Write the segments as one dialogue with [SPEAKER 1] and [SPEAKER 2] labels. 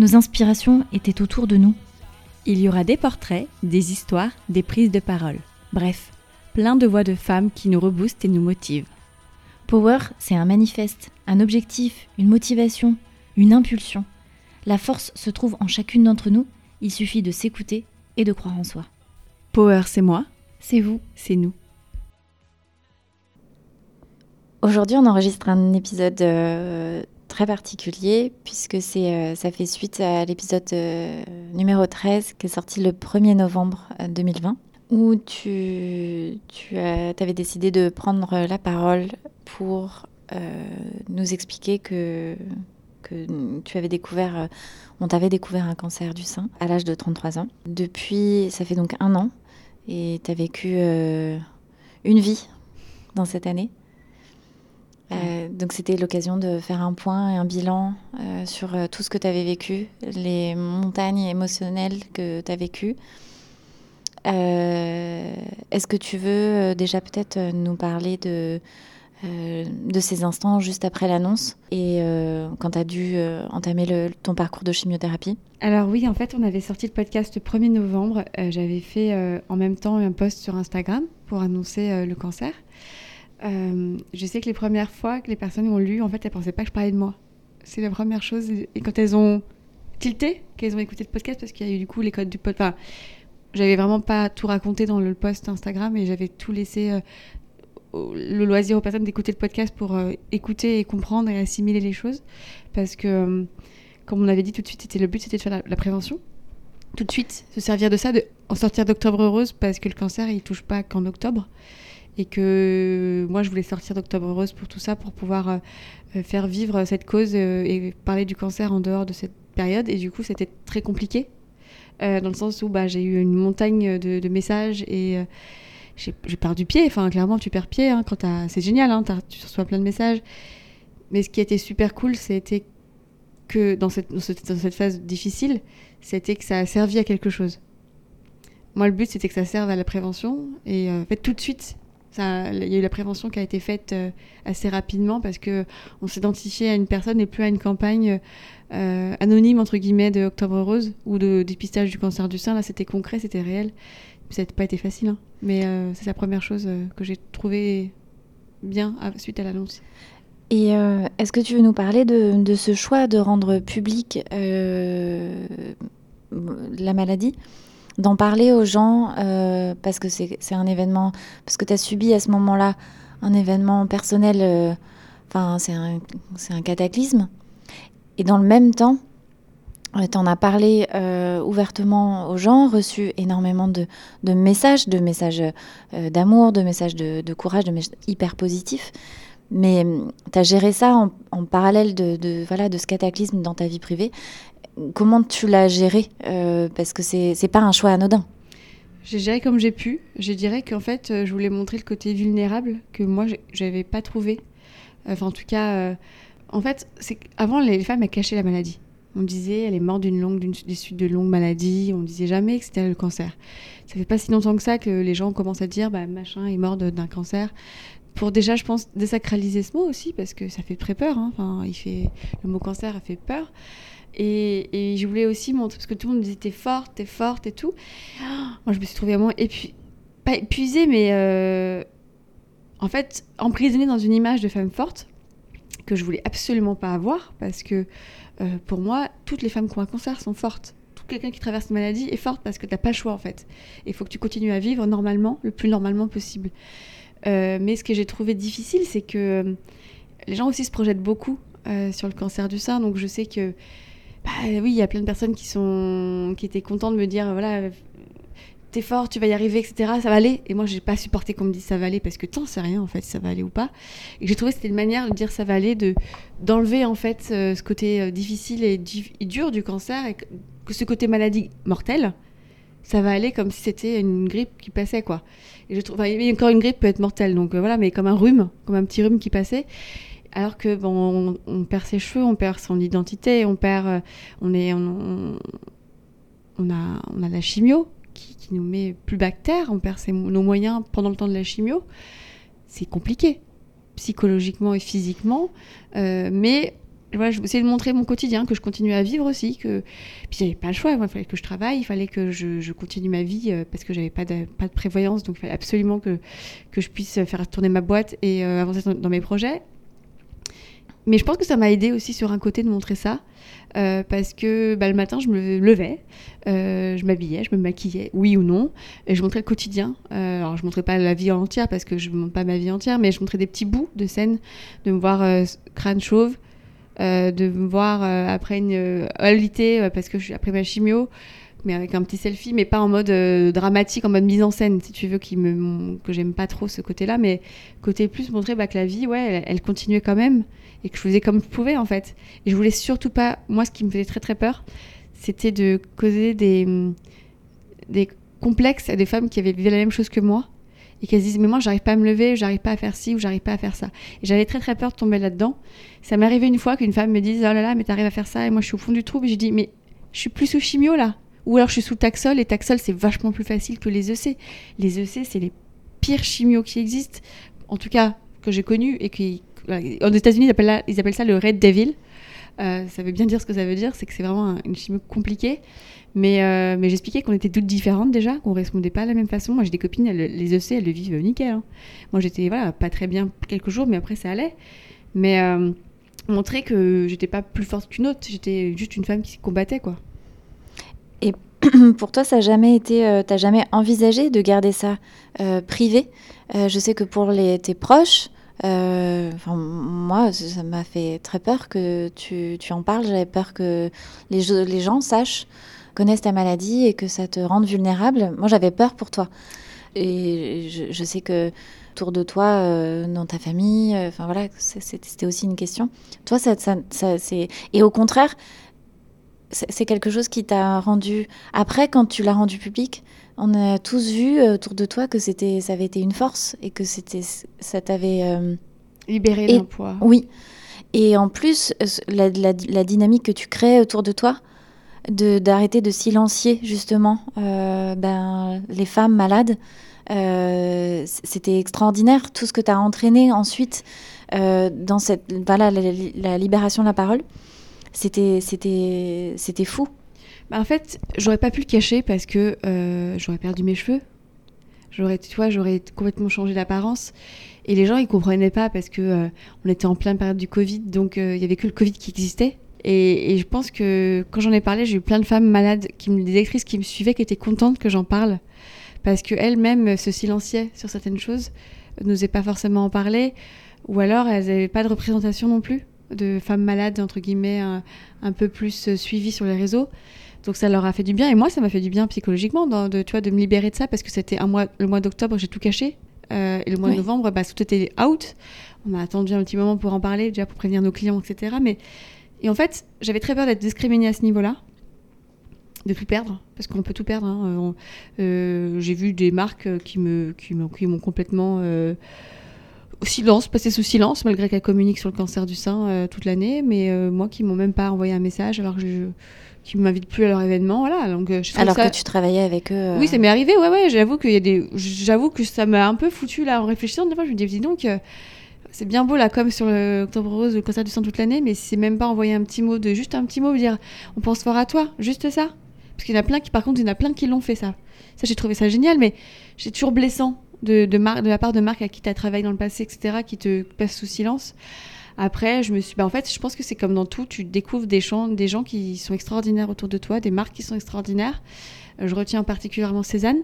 [SPEAKER 1] Nos inspirations étaient autour de nous.
[SPEAKER 2] Il y aura des portraits, des histoires, des prises de parole. Bref, plein de voix de femmes qui nous reboostent et nous motivent.
[SPEAKER 1] Power, c'est un manifeste, un objectif, une motivation, une impulsion. La force se trouve en chacune d'entre nous, il suffit de s'écouter et de croire en soi.
[SPEAKER 2] Power, c'est moi,
[SPEAKER 1] C'est vous.
[SPEAKER 2] c'est nous.
[SPEAKER 1] Aujourd'hui, on enregistre un épisode euh, très particulier puisque c'est, euh, ça fait suite à l'épisode euh, numéro 13 qui est sorti le 1er novembre euh, 2020 où tu, tu avais décidé de prendre la parole pour euh, nous expliquer que, que tu avais découvert, euh, on t'avait découvert un cancer du sein à l'âge de 33 ans. Depuis, ça fait donc un an et tu as vécu euh, une vie dans cette année. Euh, donc c'était l'occasion de faire un point et un bilan euh, sur euh, tout ce que tu avais vécu, les montagnes émotionnelles que tu as vécues. Euh, Est-ce que tu veux déjà peut-être nous parler de, de ces instants juste après l'annonce et quand tu as dû entamer le- ton parcours de chimiothérapie?
[SPEAKER 2] Alors oui, en fait, on avait sorti le podcast le 1er novembre. J'avais fait en même temps un post sur Instagram pour annoncer le cancer. Euh, je sais que les premières fois que les personnes ont lu, en fait, elles pensaient pas que je parlais de moi. C'est la première chose. Et quand elles ont tilté, qu'elles ont écouté le podcast, parce qu'il y a eu du coup les codes du podcast. Enfin, j'avais vraiment pas tout raconté dans le post Instagram et j'avais tout laissé euh, le loisir aux personnes d'écouter le podcast pour euh, écouter et comprendre et assimiler les choses. Parce que, euh, comme on avait dit tout de suite, c'était le but, c'était de faire la, prévention. Tout de suite, se servir de ça, en sortir d'octobre heureuse, parce que le cancer, il touche pas qu'en octobre. Et que moi, je voulais sortir d'octobre heureuse pour tout ça, pour pouvoir euh, euh, faire vivre cette cause euh, et parler du cancer en dehors de cette période. Et du coup, c'était très compliqué, euh, dans le sens où bah, j'ai eu une montagne de, messages et euh, j'ai j'ai perdu pied. Enfin, clairement, tu perds pied hein, quand c'est génial, hein, tu reçois plein de messages. Mais ce qui était super cool, c'était que dans cette, dans cette, phase difficile, c'était que ça a servi à quelque chose. Moi, le but, c'était que ça serve à la prévention. Et euh, en fait, tout de suite, il y a eu la prévention qui a été faite euh, assez rapidement parce que on s'identifiait à une personne et plus à une campagne euh, anonyme, entre guillemets, de Octobre Rose ou de dépistage du cancer du sein. Là, c'était concret, c'était réel. Ça n'a pas été facile, hein. mais euh, c'est la première chose que j'ai trouvé bien suite à l'annonce.
[SPEAKER 1] Et est-ce que tu veux nous parler de, ce choix de rendre public la maladie? D'en parler aux gens euh, parce que c'est un événement, parce que tu as subi à ce moment-là un événement personnel, euh, enfin c'est un, un cataclysme. Et dans le même temps, tu en as parlé euh, ouvertement aux gens, reçu énormément de, de messages, de messages euh, d'amour, de messages de, courage, de messages hyper positifs. Mais tu as géré ça en, en parallèle de, voilà, de ce cataclysme dans ta vie privée. Comment tu l'as géré Euh, Parce que c'est c'est pas un choix anodin.
[SPEAKER 2] J'ai géré comme j'ai pu. Je dirais qu'en fait, euh, je voulais montrer le côté vulnérable que moi, j'avais pas trouvé. Enfin, en tout cas, euh, en fait, c'est avant les femmes cachaient la maladie. On disait elle est morte d'une longue, d'une des suites de longues maladies. On disait jamais que c'était le cancer. Ça fait pas si longtemps que ça que les gens commencent à dire bah machin est mort d'un cancer. Pour déjà, je pense désacraliser ce mot aussi parce que ça fait très peur. hein. Enfin, il fait le mot cancer a fait peur. Et, je voulais aussi montrer parce que tout le monde me disait t'es forte, t'es forte et tout. Moi, je me suis trouvée vraiment épu... pas épuisée, mais euh, en fait emprisonnée dans une image de femme forte que je voulais absolument pas avoir parce que euh, pour moi, toutes les femmes qui ont un cancer sont fortes. Tout quelqu'un qui traverse une maladie est forte parce que tu n'as pas le choix en fait. Il faut que tu continues à vivre normalement, le plus normalement possible. Euh, mais ce que j'ai trouvé difficile, c'est que les gens aussi se projettent beaucoup sur le cancer du sein. Donc je sais que, bah, oui, il y a plein de personnes qui, sont, qui étaient contentes de me dire, voilà, t'es fort, tu vas y arriver, etc. Ça va aller. Et moi, j'ai pas supporté qu'on me dise ça va aller parce que tant sais rien en fait ça va aller ou pas. Et j'ai trouvé que c'était une manière de dire ça va aller, de d'enlever en fait euh, ce côté euh, difficile et, dur du cancer et que, ce côté maladie mortelle, ça va aller comme si c'était une grippe qui passait quoi. Et je trouve, encore une grippe peut être mortelle, donc euh, voilà, mais comme un rhume, comme un petit rhume qui passait. Alors que bon, on, perd ses cheveux, on perd son identité, on perd, on est, on, a, on a la chimio qui, nous met plus bactère, on perd nos moyens pendant le temps de la chimio, c'est compliqué, psychologiquement et physiquement. Euh, mais voilà, je de montrer mon quotidien, que je continue à vivre aussi. Que... Puis j'avais pas le choix, il fallait que je travaille, il fallait que je, continue ma vie euh, parce que j'avais pas de, pas de prévoyance, donc il fallait absolument que, que je puisse faire tourner ma boîte et euh, avancer dans, mes projets. Mais je pense que ça m'a aidé aussi sur un côté de montrer ça. Euh, parce que bah, le matin, je me levais, euh, je m'habillais, je me maquillais, oui ou non, et je montrais le quotidien. Euh, alors, je montrais pas la vie entière parce que je ne montre pas ma vie entière, mais je montrais des petits bouts de scène, de me voir crâne chauve, de me voir après une alité parce que je suis après ma chimio, mais avec un petit selfie, mais pas en mode dramatique, en mode mise en scène, si tu veux, qui me, que j'aime pas trop ce côté-là, mais côté plus montrer bah, que la vie, ouais, elle continuait quand même et que je faisais comme je pouvais en fait. Et je voulais surtout pas, moi ce qui me faisait très très peur, c'était de causer des, des complexes à des femmes qui avaient vécu la même chose que moi et qu'elles se disent mais moi j'arrive pas à me lever, j'arrive pas à faire ci ou j'arrive pas à faire ça. Et j'avais très très peur de tomber là-dedans. Ça m'est arrivé une fois qu'une femme me dise oh là là mais t'arrives à faire ça et moi je suis au fond du trou et j'ai dit mais je suis plus sous chimio là ou alors je suis sous Taxol et Taxol c'est vachement plus facile que les EC. Les EC c'est les pires chimios qui existent, en tout cas que j'ai connus et qui aux États-Unis, ils, appellent ça le Red Devil. Euh, ça veut bien dire ce que ça veut dire, c'est que c'est vraiment une chimie compliquée. Mais, euh, mais j'expliquais qu'on était toutes différentes déjà, qu'on répondait pas de la même façon. Moi, j'ai des copines, les EC, elles le vivent nickel. Hein. Moi, j'étais voilà, pas très bien quelques jours, mais après, ça allait. Mais euh, montrer que j'étais pas plus forte qu'une autre, j'étais juste une femme qui combattait, quoi.
[SPEAKER 1] Et pour toi, ça n'a jamais été, t'as jamais envisagé de garder ça privé? Je sais que pour les, tes proches, euh, moi, ça m'a fait très peur que tu, tu en parles. J'avais peur que les, gens sachent, connaissent ta maladie et que ça te rende vulnérable. Moi, j'avais peur pour toi. Et je, sais que autour de toi, euh, dans ta famille, euh, enfin voilà, c'était aussi une question. Toi, ça, ça, ça c'est et au contraire, c'est quelque chose qui t'a rendu après quand tu l'as rendu public. On a tous vu euh, autour de toi que c'était, ça avait été une force et que c'était, ça t'avait
[SPEAKER 2] euh, libéré d'un poids.
[SPEAKER 1] Oui. Et en plus, euh, la, la, dynamique que tu crées autour de toi, de d'arrêter de silencier justement ben, les femmes malades, c'était extraordinaire. Tout ce que tu as entraîné ensuite dans cette, voilà, la, la libération de la parole, c'était, c'était, c'était fou.
[SPEAKER 2] Bah, en fait, j'aurais pas pu le cacher parce que euh, j'aurais perdu mes cheveux. J'aurais, tu vois, j'aurais complètement changé d'apparence. Et les gens, ils comprenaient pas parce que euh, on était en pleine période du Covid, donc euh, il y avait que le Covid qui existait. Et, je pense que quand j'en ai parlé, j'ai eu plein de femmes malades, qui me, des actrices qui me suivaient, qui étaient contentes que j'en parle, parce qu'elles-mêmes se silenciaient sur certaines choses, n'osaient pas forcément en parler, ou alors elles n'avaient pas de représentation non plus de femmes malades, entre guillemets, un, un peu plus suivies sur les réseaux. Donc ça leur a fait du bien et moi ça m'a fait du bien psychologiquement de, tu vois, de me libérer de ça parce que c'était un mois, le mois d'octobre j'ai tout caché euh, et le mois de novembre bah, tout était out. On a attendu un petit moment pour en parler déjà pour prévenir nos clients etc. Mais et en fait j'avais très peur d'être discriminée à ce niveau-là, de tout perdre parce qu'on peut tout perdre. Hein. Euh, j'ai vu des marques qui me qui m'ont complètement euh, silence, passé sous silence, malgré qu'elles communiquent sur le cancer du sein euh, toute l'année, mais moi qui m'ont même pas envoyé un message alors que je, qui m'invitent plus à leur événement, voilà. Donc euh,
[SPEAKER 1] alors que tu travaillais avec eux. Euh,
[SPEAKER 2] oui, ça m'est arrivé, ouais, ouais. J'avoue qu'il y a des, j'avoue que ça m'a un peu foutu là en réfléchissant. Des fois, je me dis, dis donc, euh, c'est bien beau là, comme sur le Octobre Rose, le concert du sang toute l'année, mais c'est même pas envoyer un petit mot de, juste un petit mot, dire, on pense fort à toi, juste ça. Parce qu'il y en a plein qui, par contre, il y en a plein qui l'ont fait ça. Ça, j'ai trouvé ça génial, mais c'est toujours blessant de, de, la part de Marc à qui tu as travaillé dans le passé, etc., qui te passe sous silence. Après, je me suis, bah, en fait, je pense que c'est comme dans tout, tu découvres des gens, des gens qui sont extraordinaires autour de toi, des marques qui sont extraordinaires. Euh, je retiens particulièrement Cézanne,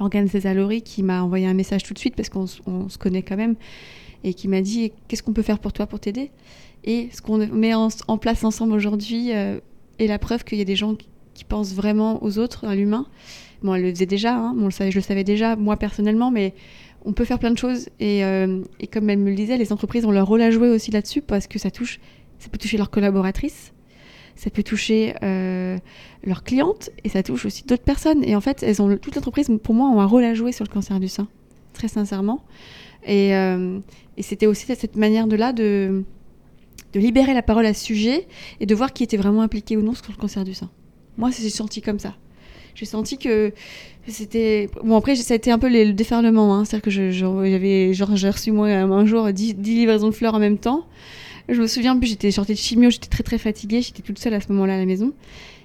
[SPEAKER 2] Morgane Césalori, qui m'a envoyé un message tout de suite parce qu'on se connaît quand même et qui m'a dit qu'est-ce qu'on peut faire pour toi pour t'aider? Et ce qu'on met en, place ensemble aujourd'hui euh, est la preuve qu'il y a des gens qui, pensent vraiment aux autres, à l'humain. Bon, elle le faisait déjà, hein, je le savais déjà, moi personnellement, mais on peut faire plein de choses. Euh, et, comme elle me le disait, les entreprises ont leur rôle à jouer aussi là-dessus parce que ça touche, ça peut toucher leurs collaboratrices, ça peut toucher euh, leurs clientes et ça touche aussi d'autres personnes. Et en fait, elles ont toute l'entreprise, pour moi, ont un rôle à jouer sur le cancer du sein, très sincèrement. Et, euh, c'était aussi cette manière de là de libérer la parole à ce sujet et de voir qui était vraiment impliqué ou non sur le cancer du sein. Moi, c'est senti comme ça j'ai senti que c'était bon après ça a été un peu le déferlement hein. c'est-à-dire que j'avais genre j'ai reçu moi un jour 10, livraisons de fleurs en même temps je me souviens plus j'étais sortie de chimio j'étais très très fatiguée j'étais toute seule à ce moment-là à la maison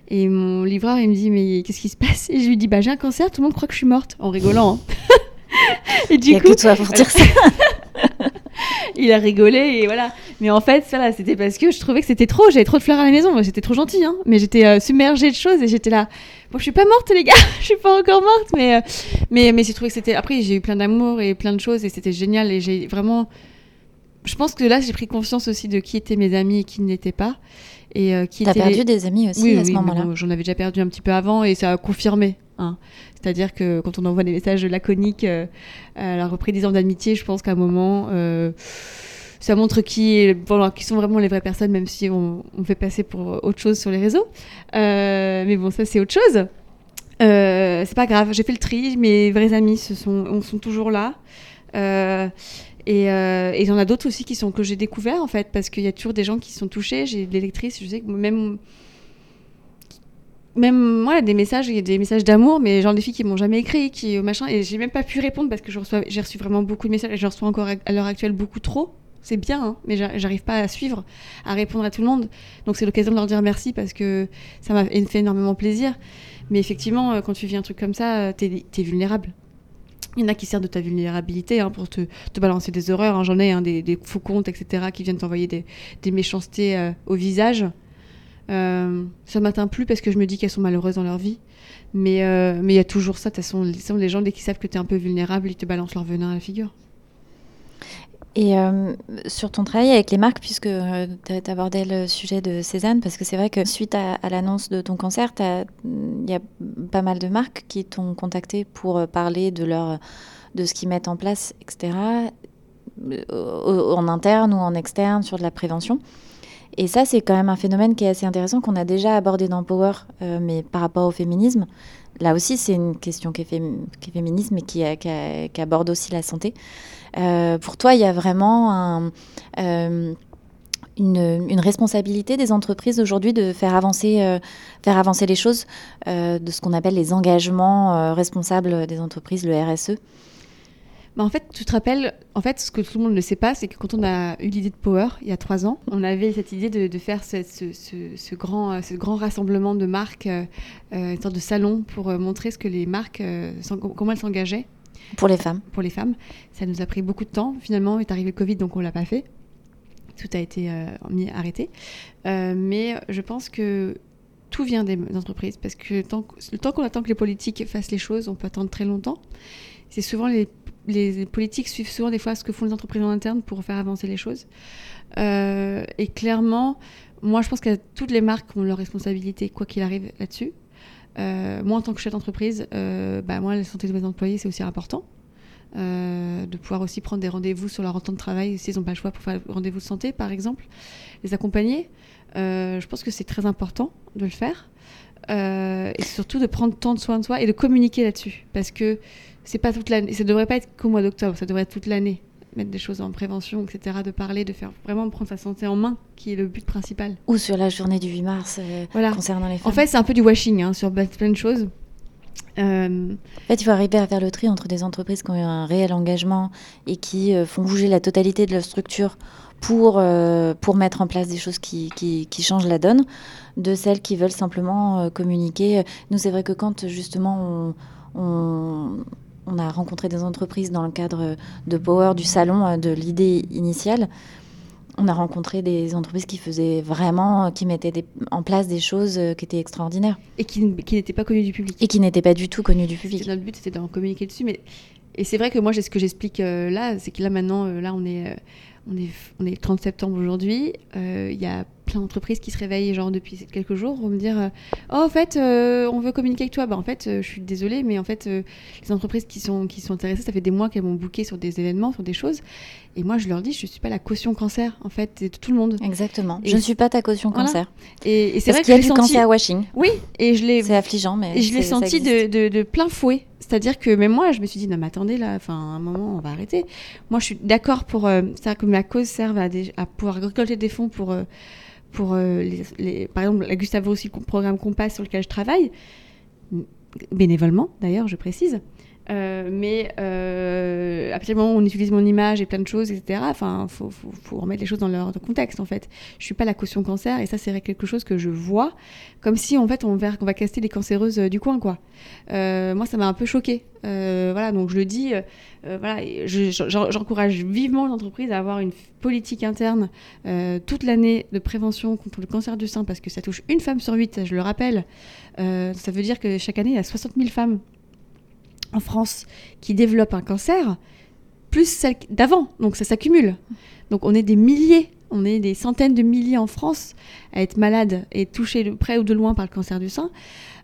[SPEAKER 2] et mon livreur il me dit mais qu'est-ce qui se passe? Et je lui dis bah j'ai un cancer tout le monde croit que je suis morte en rigolant hein.
[SPEAKER 1] et du coup toi pour dire ça
[SPEAKER 2] il a rigolé et voilà. Mais en fait, c'était parce que je trouvais que c'était trop. J'avais trop de fleurs à la maison. J'étais trop gentille, hein. Mais j'étais euh, submergée de choses et j'étais là. Bon, je suis pas morte, les gars. je suis pas encore morte, mais euh, mais mais j'ai trouvé que c'était. Après, j'ai eu plein d'amour et plein de choses et c'était génial et j'ai vraiment. Je pense que là, j'ai pris conscience aussi de qui étaient mes amis et qui n'étaient pas. Et euh, qui
[SPEAKER 1] T'as perdu des amis aussi à ce moment-là.
[SPEAKER 2] J'en avais déjà perdu un petit peu avant et ça a confirmé. Hein. C'est-à-dire que quand on envoie des messages laconiques euh, à la reprise des ans d'amitié, je pense qu'à un moment, euh, ça montre qui, sont vraiment les vraies personnes, même si on, fait passer pour autre chose sur les réseaux. Euh, mais bon, ça c'est autre chose. c'est pas grave, j'ai fait le tri, mes vrais amis sont, sont toujours là. et il y en a d'autres aussi qui sont que j'ai découvert en fait, parce qu'il y a toujours des gens qui sont touchés. J'ai des lectrices, je sais que même même moi des messages il y a des messages d'amour mais genre des filles qui m'ont jamais écrit qui machin et j'ai même pas pu répondre parce que j'ai reçu vraiment beaucoup de messages et je reçois encore à l'heure actuelle beaucoup trop c'est bien hein, mais j'arrive pas à suivre à répondre à tout le monde donc c'est l'occasion de leur dire merci parce que ça m'a fait énormément plaisir mais effectivement euh, quand tu vis un truc comme ça euh, t'es es vulnérable il y en a qui servent de ta vulnérabilité hein, pour te, te, balancer des horreurs. Hein. J'en ai des, des, faux comptes, etc., qui viennent t'envoyer des, méchancetés euh, au visage. Euh, ça m'atteint plus parce que je me dis qu'elles sont malheureuses dans leur vie. Mais mais il y a toujours ça. De toute façon, les gens, dès qu'ils savent que tu es un peu vulnérable, ils te balancent leur venin à la figure.
[SPEAKER 1] Et euh, sur ton travail avec les marques, puisque tu as abordé le sujet de Cézanne, parce que c'est vrai que suite à, l'annonce de ton cancer, il y a pas mal de marques qui t'ont contacté pour parler de, leur, de ce qu'ils mettent en place, etc., en interne ou en externe, sur de la prévention. Et ça, c'est quand même un phénomène qui est assez intéressant, qu'on a déjà abordé dans Power, euh, mais par rapport au féminisme. Là aussi, c'est une question qui est, féminisme et qui, qui, aborde aussi la santé. Euh, pour toi, il y a vraiment euh, une, responsabilité des entreprises aujourd'hui de faire avancer, faire avancer les choses, de ce qu'on appelle les engagements responsables des entreprises, le RSE.
[SPEAKER 2] Bah, en fait, tu te rappelles, en fait, ce que tout le monde ne sait pas, c'est que quand on a eu l'idée de Power, il y a trois ans, on avait cette idée de, faire ce, grand, rassemblement de marques, euh, euh, une sorte de salon pour euh, montrer ce que les marques, comment elles s'engageaient.
[SPEAKER 1] Pour les femmes.
[SPEAKER 2] Pour les femmes. Ça nous a pris beaucoup de temps. Finalement, est arrivé le Covid, donc on l'a pas fait. Tout a été mis, arrêté. mais je pense que tout vient des entreprises parce que tant, le temps qu'on attend que les politiques fassent les choses, on peut attendre très longtemps. C'est souvent les les politiques suivent souvent des fois ce que font les entreprises en interne pour faire avancer les choses. Euh, et clairement, moi, je pense que toutes les marques ont leur responsabilité, quoi qu'il arrive là-dessus. Euh, moi, en tant que chef d'entreprise, euh, bah, moi, la santé de mes employés, c'est aussi important. de pouvoir aussi prendre des rendez-vous sur leur temps de travail s'ils n'ont pas le choix pour faire rendez-vous de santé, par exemple. Les accompagner. je pense que c'est très important de le faire. et surtout de prendre tant de soin de soi et de communiquer là-dessus. Parce que c'est pas toute l'année. Ça devrait pas être qu'au mois d'octobre, ça devrait être toute l'année. Mettre des choses en prévention, etc., de parler, de faire vraiment prendre sa santé en main, qui est le but principal.
[SPEAKER 1] Ou sur la journée du 8 mars euh, concernant les femmes.
[SPEAKER 2] En fait, c'est un peu du washing hein, sur plein de choses.
[SPEAKER 1] Euh... En fait, il faut arriver à faire le tri entre des entreprises qui ont eu un réel engagement et qui euh, font bouger la totalité de leur structure pour, euh, pour mettre en place des choses qui, qui, qui, changent la donne, de celles qui veulent simplement communiquer. Nous, c'est vrai que quand justement on, on on a rencontré des entreprises dans le cadre de Power, du salon, euh, de l'idée initiale. on a rencontré des entreprises qui faisaient vraiment, qui mettaient des- en place des choses euh, qui étaient extraordinaires
[SPEAKER 2] Et qui, qui n'était pas connu du public.
[SPEAKER 1] et qui n'étaient pas du tout connues du public.
[SPEAKER 2] Notre but, c'était d'en communiquer dessus. Mais... Et c'est vrai que moi, ce que j'explique euh, là, c'est que là, maintenant, euh, là, on est, euh, on est, on est le 30 septembre aujourd'hui. Euh, Il y a plein d'entreprises qui se réveillent, genre, depuis quelques jours, pour me dire euh, Oh, en fait, euh, on veut communiquer avec toi. Bah, en fait, euh, je suis désolée, mais en fait, euh, les entreprises qui sont, qui sont intéressées, ça fait des mois qu'elles m'ont booké sur des événements, sur des choses. Et moi, je leur dis Je suis pas la caution cancer, en fait, de tout le monde.
[SPEAKER 1] Exactement.
[SPEAKER 2] Et
[SPEAKER 1] je ne suis pas ta caution
[SPEAKER 2] Voilà.
[SPEAKER 1] cancer.
[SPEAKER 2] Et, et c'est vrai
[SPEAKER 1] qu'il y a du
[SPEAKER 2] senti...
[SPEAKER 1] cancer washing.
[SPEAKER 2] Oui, et je l'ai
[SPEAKER 1] C'est affligeant, mais
[SPEAKER 2] Et je l'ai
[SPEAKER 1] ça
[SPEAKER 2] senti de, de- de plein fouet. C'est-à-dire que même moi, je me suis dit, non, mais attendez, là, enfin, à un moment, on va arrêter. Moi, je suis d'accord pour. euh, C'est-à-dire que ma cause serve à, des- à pouvoir récolter des fonds pour. euh, pour euh, les, par exemple, la Gustave Roussy le programme Compass sur lequel je travaille, bénévolement d'ailleurs, je précise. Euh, mais euh, à partir du moment où on utilise mon image et plein de choses, etc., enfin, faut, remettre les choses dans leur contexte, en fait. Je suis pas la caution cancer, et ça, c'est quelque chose que je vois, comme si, en fait, on va, caster les cancéreuses euh, du coin, quoi. Euh, moi, ça m'a un peu choqué. voilà, donc je le dis, voilà, j'encourage vivement l'entreprise à avoir une politique interne toute l'année de prévention contre le cancer du sein, parce que ça touche une femme sur huit, je le rappelle. Ça veut dire que chaque année, il y a 60 000 femmes en France qui développent un cancer, plus celles d'avant. Donc ça s'accumule. Donc on est des milliers, on est des centaines de milliers en France à être malades et touchés de près ou de loin par le cancer du sein.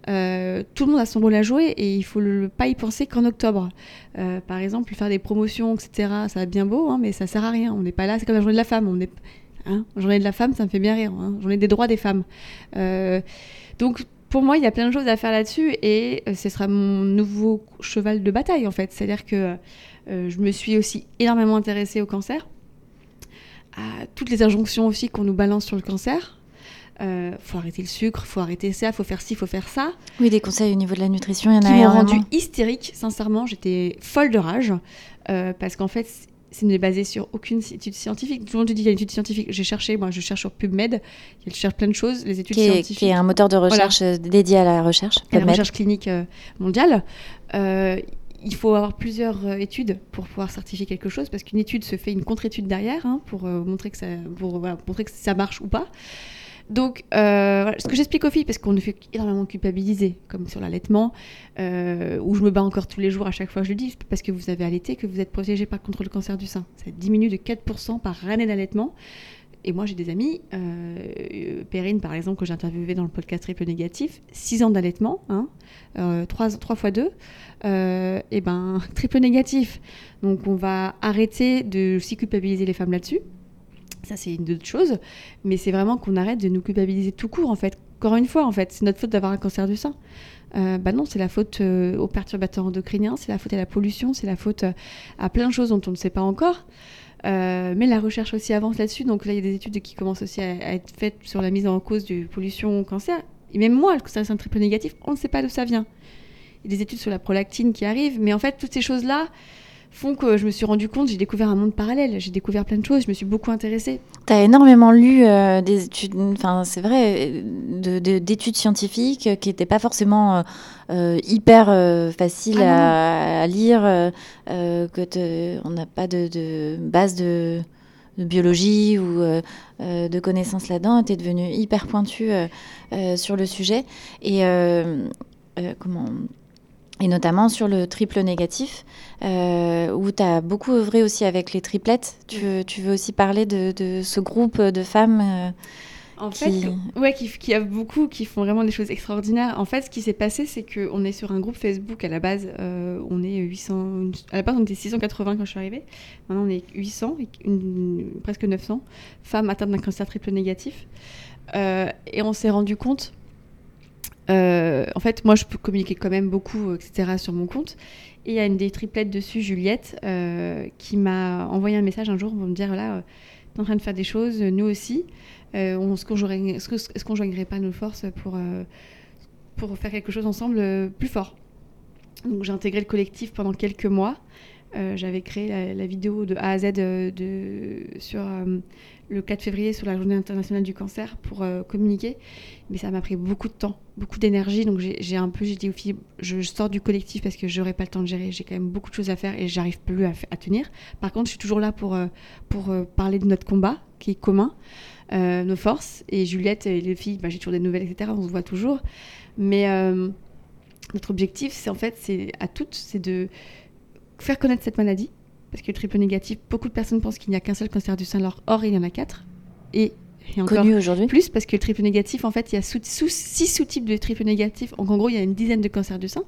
[SPEAKER 2] Euh, tout le monde a son rôle à jouer et il faut le, pas y penser qu'en octobre. Euh, par exemple, faire des promotions, etc., ça va bien beau, hein, mais ça sert à rien. On n'est pas là, c'est comme la journée de la femme. On est, hein, journée de la femme, ça me fait bien rire. Hein, journée des droits des femmes. Euh, donc pour moi, il y a plein de choses à faire là-dessus et euh, ce sera mon nouveau cheval de bataille en fait. C'est-à-dire que euh, je me suis aussi énormément intéressée au cancer, à toutes les injonctions aussi qu'on nous balance sur le cancer. Euh, faut arrêter le sucre, faut arrêter ça, faut faire ci, faut faire ça.
[SPEAKER 1] Oui, des conseils au niveau de la nutrition, il y en
[SPEAKER 2] Qui
[SPEAKER 1] a
[SPEAKER 2] m'ont
[SPEAKER 1] énormément.
[SPEAKER 2] rendu hystérique, sincèrement, j'étais folle de rage euh, parce qu'en fait, c'est n'est basé sur aucune étude scientifique. Tout le monde te dit il y a une étude scientifique. J'ai cherché, moi je cherche sur PubMed, je cherche plein de choses, les études
[SPEAKER 1] qui est,
[SPEAKER 2] scientifiques.
[SPEAKER 1] qui est un moteur de recherche euh, dédié à la recherche.
[SPEAKER 2] et la recherche clinique euh, mondiale. Euh, il faut avoir plusieurs études pour pouvoir certifier quelque chose, parce qu'une étude se fait une contre-étude derrière, hein, pour, montrer que ça, pour voilà, montrer que ça marche ou pas. Donc, euh, ce que j'explique aux filles, parce qu'on nous fait énormément culpabiliser, comme sur l'allaitement, euh, où je me bats encore tous les jours à chaque fois, je le dis, parce que vous avez allaité que vous êtes protégé par contre le cancer du sein. Ça diminue de 4% par année d'allaitement. Et moi, j'ai des amis, euh, Perrine par exemple, que j'ai interviewé dans le podcast Triple Négatif, 6 ans d'allaitement, hein, euh, 3, fois 2, euh, et ben triple négatif. Donc on va arrêter de aussi culpabiliser les femmes là-dessus. Ça, c'est une autre chose. Mais c'est vraiment qu'on arrête de nous culpabiliser tout court, en fait. Encore une fois, en fait, c'est notre faute d'avoir un cancer du sein. Euh, bah non, c'est la faute euh, aux perturbateurs endocriniens, c'est la faute à la pollution, c'est la faute euh, à plein de choses dont on ne sait pas encore. Euh, mais la recherche aussi avance là-dessus. Donc là, il y a des études qui commencent aussi à, être faites sur la mise en cause de pollution au cancer. Et même moi, le cancer du sein triple négatif, on ne sait pas d'où ça vient. Il y a des études sur la prolactine qui arrivent. Mais en fait, toutes ces choses-là font que je me suis rendu compte, j'ai découvert un monde parallèle, j'ai découvert plein de choses, je me suis beaucoup intéressée.
[SPEAKER 1] Tu as énormément lu euh, des études, enfin c'est vrai, de- de- d'études scientifiques qui n'étaient pas forcément euh, euh, hyper euh, faciles
[SPEAKER 2] Ah
[SPEAKER 1] à, à lire, que te- on n'a pas de, de base de, de biologie ou de connaissances là-dedans. Tu es devenu hyper pointu euh, sur le sujet. Et comment et notamment sur le triple négatif, euh, où tu as beaucoup œuvré aussi avec les triplettes. Tu, veux- tu veux aussi parler de, de ce groupe de femmes euh,
[SPEAKER 2] En
[SPEAKER 1] Qui-
[SPEAKER 2] fait, ouais, qui, qui a beaucoup, qui font vraiment des choses extraordinaires. En fait, ce qui s'est passé, c'est qu'on est sur un groupe Facebook à la base. euh, on est 800. À la base, on était 680 quand je suis arrivée. Maintenant, on est 800, et une- presque 900 femmes atteintes d'un cancer triple négatif. Euh, et on s'est rendu compte. Euh, en fait, moi, je peux communiquer quand même beaucoup, euh, etc., sur mon compte. Et il y a une des triplettes dessus, Juliette, euh, qui m'a envoyé un message un jour pour me dire là, euh, t'es en train de faire des choses, nous aussi. Est-ce qu'on est-ce qu'on joignerait pas nos forces pour, pour faire quelque chose ensemble plus fort? Donc j'ai intégré le collectif pendant quelques mois. J'avais créé la, la vidéo de A à Z de, sur le 4 février sur la journée internationale du cancer pour euh, communiquer. Mais ça m'a pris beaucoup de temps, beaucoup d'énergie. Donc j'ai un peu, j'ai dit aux filles, je, sors du collectif parce que j'aurais pas le temps de gérer. J'ai quand même beaucoup de choses à faire et j'arrive plus à, à, tenir. Par contre, je suis toujours là pour, euh, pour euh, parler de notre combat qui est commun, nos forces. Et Juliette et les filles, bah, j'ai toujours des nouvelles, etc. On se voit toujours. Mais notre objectif, c'est en fait, c'est à toutes, c'est de faire connaître cette maladie parce que le triple négatif, beaucoup de personnes pensent qu'il n'y a qu'un seul cancer du sein, or il y en a quatre. Et
[SPEAKER 1] et encore
[SPEAKER 2] plus parce que le triple négatif, en fait, il y a sous, six sous-types de triple négatif. Donc en gros, il y a une dizaine de cancers du sein.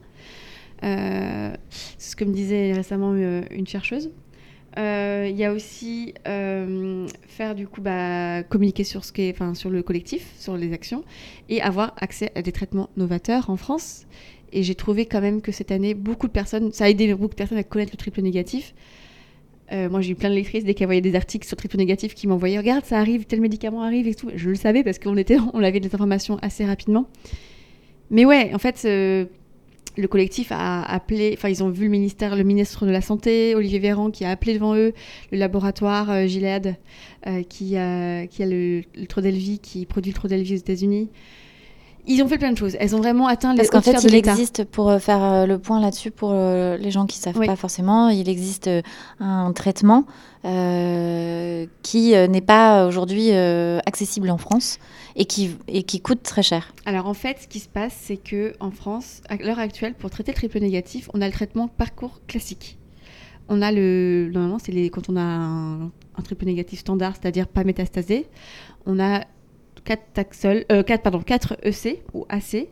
[SPEAKER 2] Euh, c'est ce que me disait récemment euh, une chercheuse. Euh, il y a aussi faire du coup bah, communiquer sur ce qui est, enfin sur le collectif, sur les actions et avoir accès à des traitements novateurs en France. Et j'ai trouvé quand même que cette année, beaucoup de personnes, ça a aidé beaucoup de personnes à connaître le triple négatif. Euh, moi, j'ai eu plein de lectrices dès qu'elles voyaient des articles sur triple négatif qui m'envoyaient Regarde, ça arrive, tel médicament arrive et tout. Je le savais parce qu'on était, on avait des informations assez rapidement. Mais ouais, en fait, euh, le collectif a appelé, enfin, ils ont vu le ministère, le ministre de la Santé, Olivier Véran, qui a appelé devant eux le laboratoire euh, Gilead, qui, a, qui a le, le qui produit le Trodelvy aux États-Unis. Ils ont fait plein de choses. Elles ont vraiment atteint les
[SPEAKER 1] Parce qu'en fait, il existe, pour euh, faire euh, le point là-dessus, pour euh, les gens qui ne savent pas forcément, il existe un traitement qui n'est pas aujourd'hui accessible en France et qui, et qui coûte très cher.
[SPEAKER 2] Alors en fait, ce qui se passe, c'est que en France, à l'heure actuelle, pour traiter le triple négatif, on a le traitement parcours classique. On a le. Normalement, c'est les... quand on a un, un triple négatif standard, c'est-à-dire pas métastasé, on a 4 taxol, 4, euh, pardon, 4 EC ou AC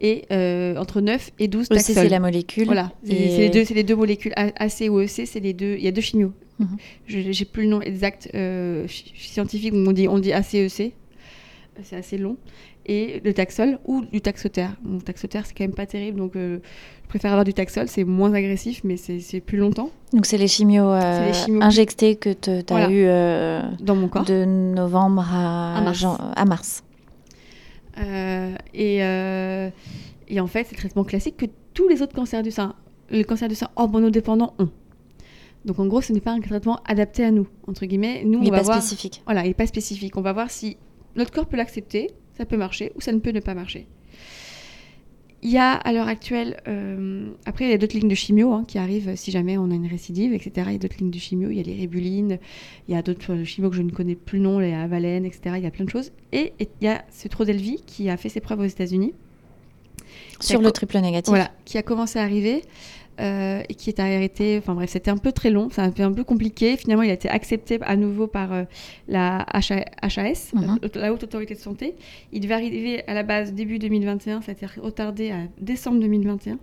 [SPEAKER 2] et euh, entre 9 et 12 taxol.
[SPEAKER 1] EC, c'est la molécule.
[SPEAKER 2] Voilà, c'est les, deux, les deux molécules. AC ou EC, c'est les deux. Il y a deux chimios. Mhm. Je J'ai plus le nom exact euh, scientifique, on dit, on dit ACEC. C'est assez long et le taxol ou du taxotère. Le taxotère, c'est quand même pas terrible, donc euh, je préfère avoir du taxol, c'est moins agressif, mais c'est plus longtemps.
[SPEAKER 1] Donc c'est les chimios, euh, injectés que tu as eu euh,
[SPEAKER 2] dans mon corps
[SPEAKER 1] de novembre à, mars. à mars.
[SPEAKER 2] Et, et, en fait, c'est le traitement classique que tous les autres cancers du sein, les cancers du sein hormonodépendants ont. Donc en gros, ce n'est pas un traitement adapté à nous, entre guillemets. Nous,
[SPEAKER 1] il
[SPEAKER 2] n'est
[SPEAKER 1] pas spécifique.
[SPEAKER 2] Voilà, il n'est pas spécifique. On va voir si notre corps peut l'accepter, ça peut marcher ou ça ne peut ne pas marcher. Il y a à l'heure actuelle, euh, après il y a d'autres lignes de chimio hein, qui arrivent si jamais on a une récidive, etc. Il y a d'autres lignes de chimio, il y a les rébulines, il y a d'autres euh, chimios que je ne connais plus le nom, les avalènes, etc. Il y a plein de choses. Et, il y a ce Trodelvy qui a fait ses preuves aux États-Unis.
[SPEAKER 1] Sur le triple négatif.
[SPEAKER 2] Voilà, qui a commencé à arriver. Euh, et qui est arrêté. Enfin bref, c'était un peu très long, ça a été un peu compliqué. Finalement, il a été accepté à nouveau par euh, la HAS, mhm. la Haute Autorité de Santé. Il devait arriver à la base début 2021, ça a été retardé à décembre 2021.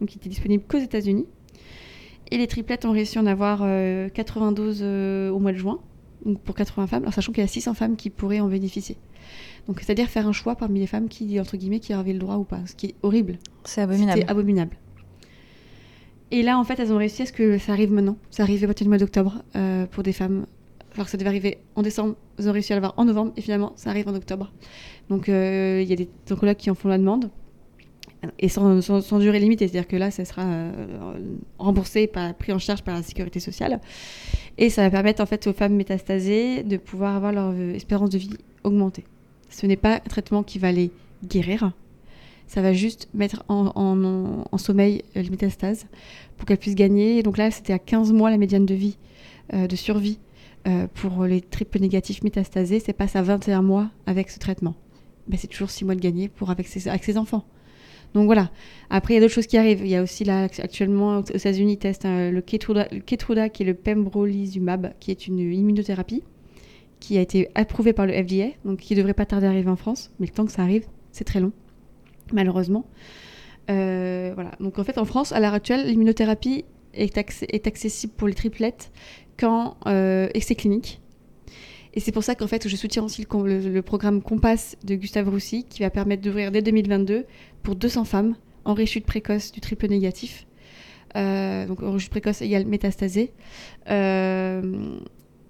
[SPEAKER 2] Donc il était disponible qu'aux États-Unis. Et les triplettes ont réussi à en avoir 92 euh, au mois de juin, donc pour 80 femmes, alors sachant qu'il y a 600 femmes qui pourraient en bénéficier. Donc c'est-à-dire faire un choix parmi les femmes qui, entre guillemets, qui avaient le droit ou pas, ce qui est horrible.
[SPEAKER 1] C'est abominable.
[SPEAKER 2] C'est abominable. Et là, en fait, elles ont réussi à ce que ça arrive maintenant. Ça arrive à partir du mois d'octobre euh, pour des femmes. Alors ça devait arriver en décembre, elles ont réussi à l'avoir en novembre, et finalement, ça arrive en octobre. Donc euh, il y a des oncologues qui en font la demande, et sans, durée limitée, c'est-à-dire que là, ça sera euh, remboursé, pas pris en charge par la sécurité sociale. Et ça va permettre en fait aux femmes métastasées de pouvoir avoir leur espérance de vie augmentée. Ce n'est pas un traitement qui va les guérir, ça va juste mettre en, sommeil les métastases pour qu'elles puissent gagner. donc là, c'était à 15 mois la médiane de vie, euh, de survie euh, pour les triples négatifs métastasés. C'est passe à 21 mois avec ce traitement. Ben, c'est toujours 6 mois de gagner pour avec ses, enfants. Donc voilà. Après, il y a d'autres choses qui arrivent. Il y a aussi là, actuellement, aux États-Unis, ils testent euh, le, Keytruda, qui est le pembrolizumab, qui est une immunothérapie, qui a été approuvé par le FDA, donc qui devrait pas tarder à arriver en France. Mais le temps que ça arrive, c'est très long malheureusement. Euh. Donc en fait, en France, à l'heure actuelle, l'immunothérapie est, accessible pour les triplettes quand euh, essai clinique. Et c'est pour ça qu'en fait, je soutiens aussi le, programme Compass de Gustave Roussy, qui va permettre d'ouvrir dès 2022 pour 200 femmes en réchute précoce du triple négatif. Euh, donc en réchute précoce égale métastasée.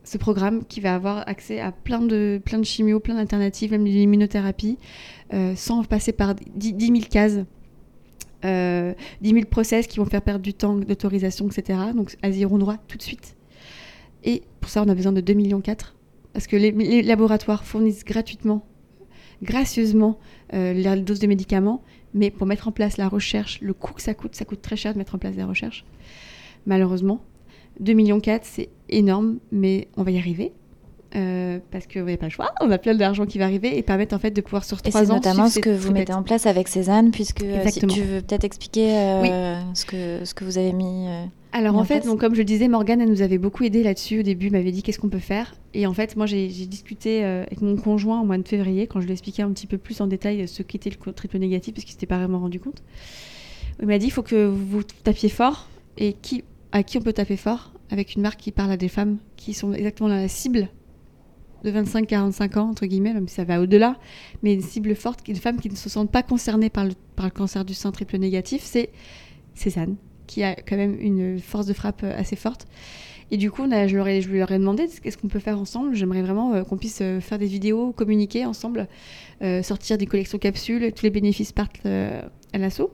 [SPEAKER 2] Euh, ce programme qui va avoir accès à plein de, plein de chimio, plein d'alternatives, même de l'immunothérapie, euh, sans passer par 10, 000 cases. Euh, 10 000 process qui vont faire perdre du temps d'autorisation, etc. Donc elles iront droit tout de suite. Et pour ça, on a besoin de 2,4 millions parce que les, laboratoires fournissent gratuitement, gracieusement, euh, la dose de médicaments, mais pour mettre en place la recherche, le coût que ça coûte, ça coûte très cher de mettre en place des recherches, malheureusement. 2,4 millions, c'est énorme, mais on va y arriver. Euh, parce qu'on n'avait pas le choix, on a plein d'argent qui va arriver et permettre en fait de pouvoir sur trois ans.
[SPEAKER 1] C'est notamment ce que vous mettez en place avec Cézanne, puisque euh, si tu veux peut-être expliquer euh, ce, que, ce que vous avez mis.
[SPEAKER 2] Alors en, fait, donc, comme je le disais, Morgane, elle nous avait beaucoup aidé là-dessus. Au début, m'avait dit qu'est-ce qu'on peut faire? Et en fait, moi, j'ai discuté avec mon conjoint au mois de février, quand je lui ai expliqué un petit peu plus en détail ce qu'était le triple négatif, parce qu'il s'était pas vraiment rendu compte. Il m'a dit il faut que vous tapiez fort. Et qui, à qui on peut taper fort Avec une marque qui parle à des femmes qui sont exactement la cible de 25-45 ans, entre guillemets, même si ça va au-delà, mais une cible forte, une femme qui ne se sent pas concernée par le, cancer du sein triple négatif, c'est Cézanne, qui a quand même une force de frappe euh, assez forte. Et du coup, je, leur ai, je leur ai demandé qu'est-ce qu'on peut faire ensemble? J'aimerais vraiment euh, qu'on puisse euh, faire des vidéos, communiquer ensemble, sortir des collections capsules, tous les bénéfices partent à l'assaut.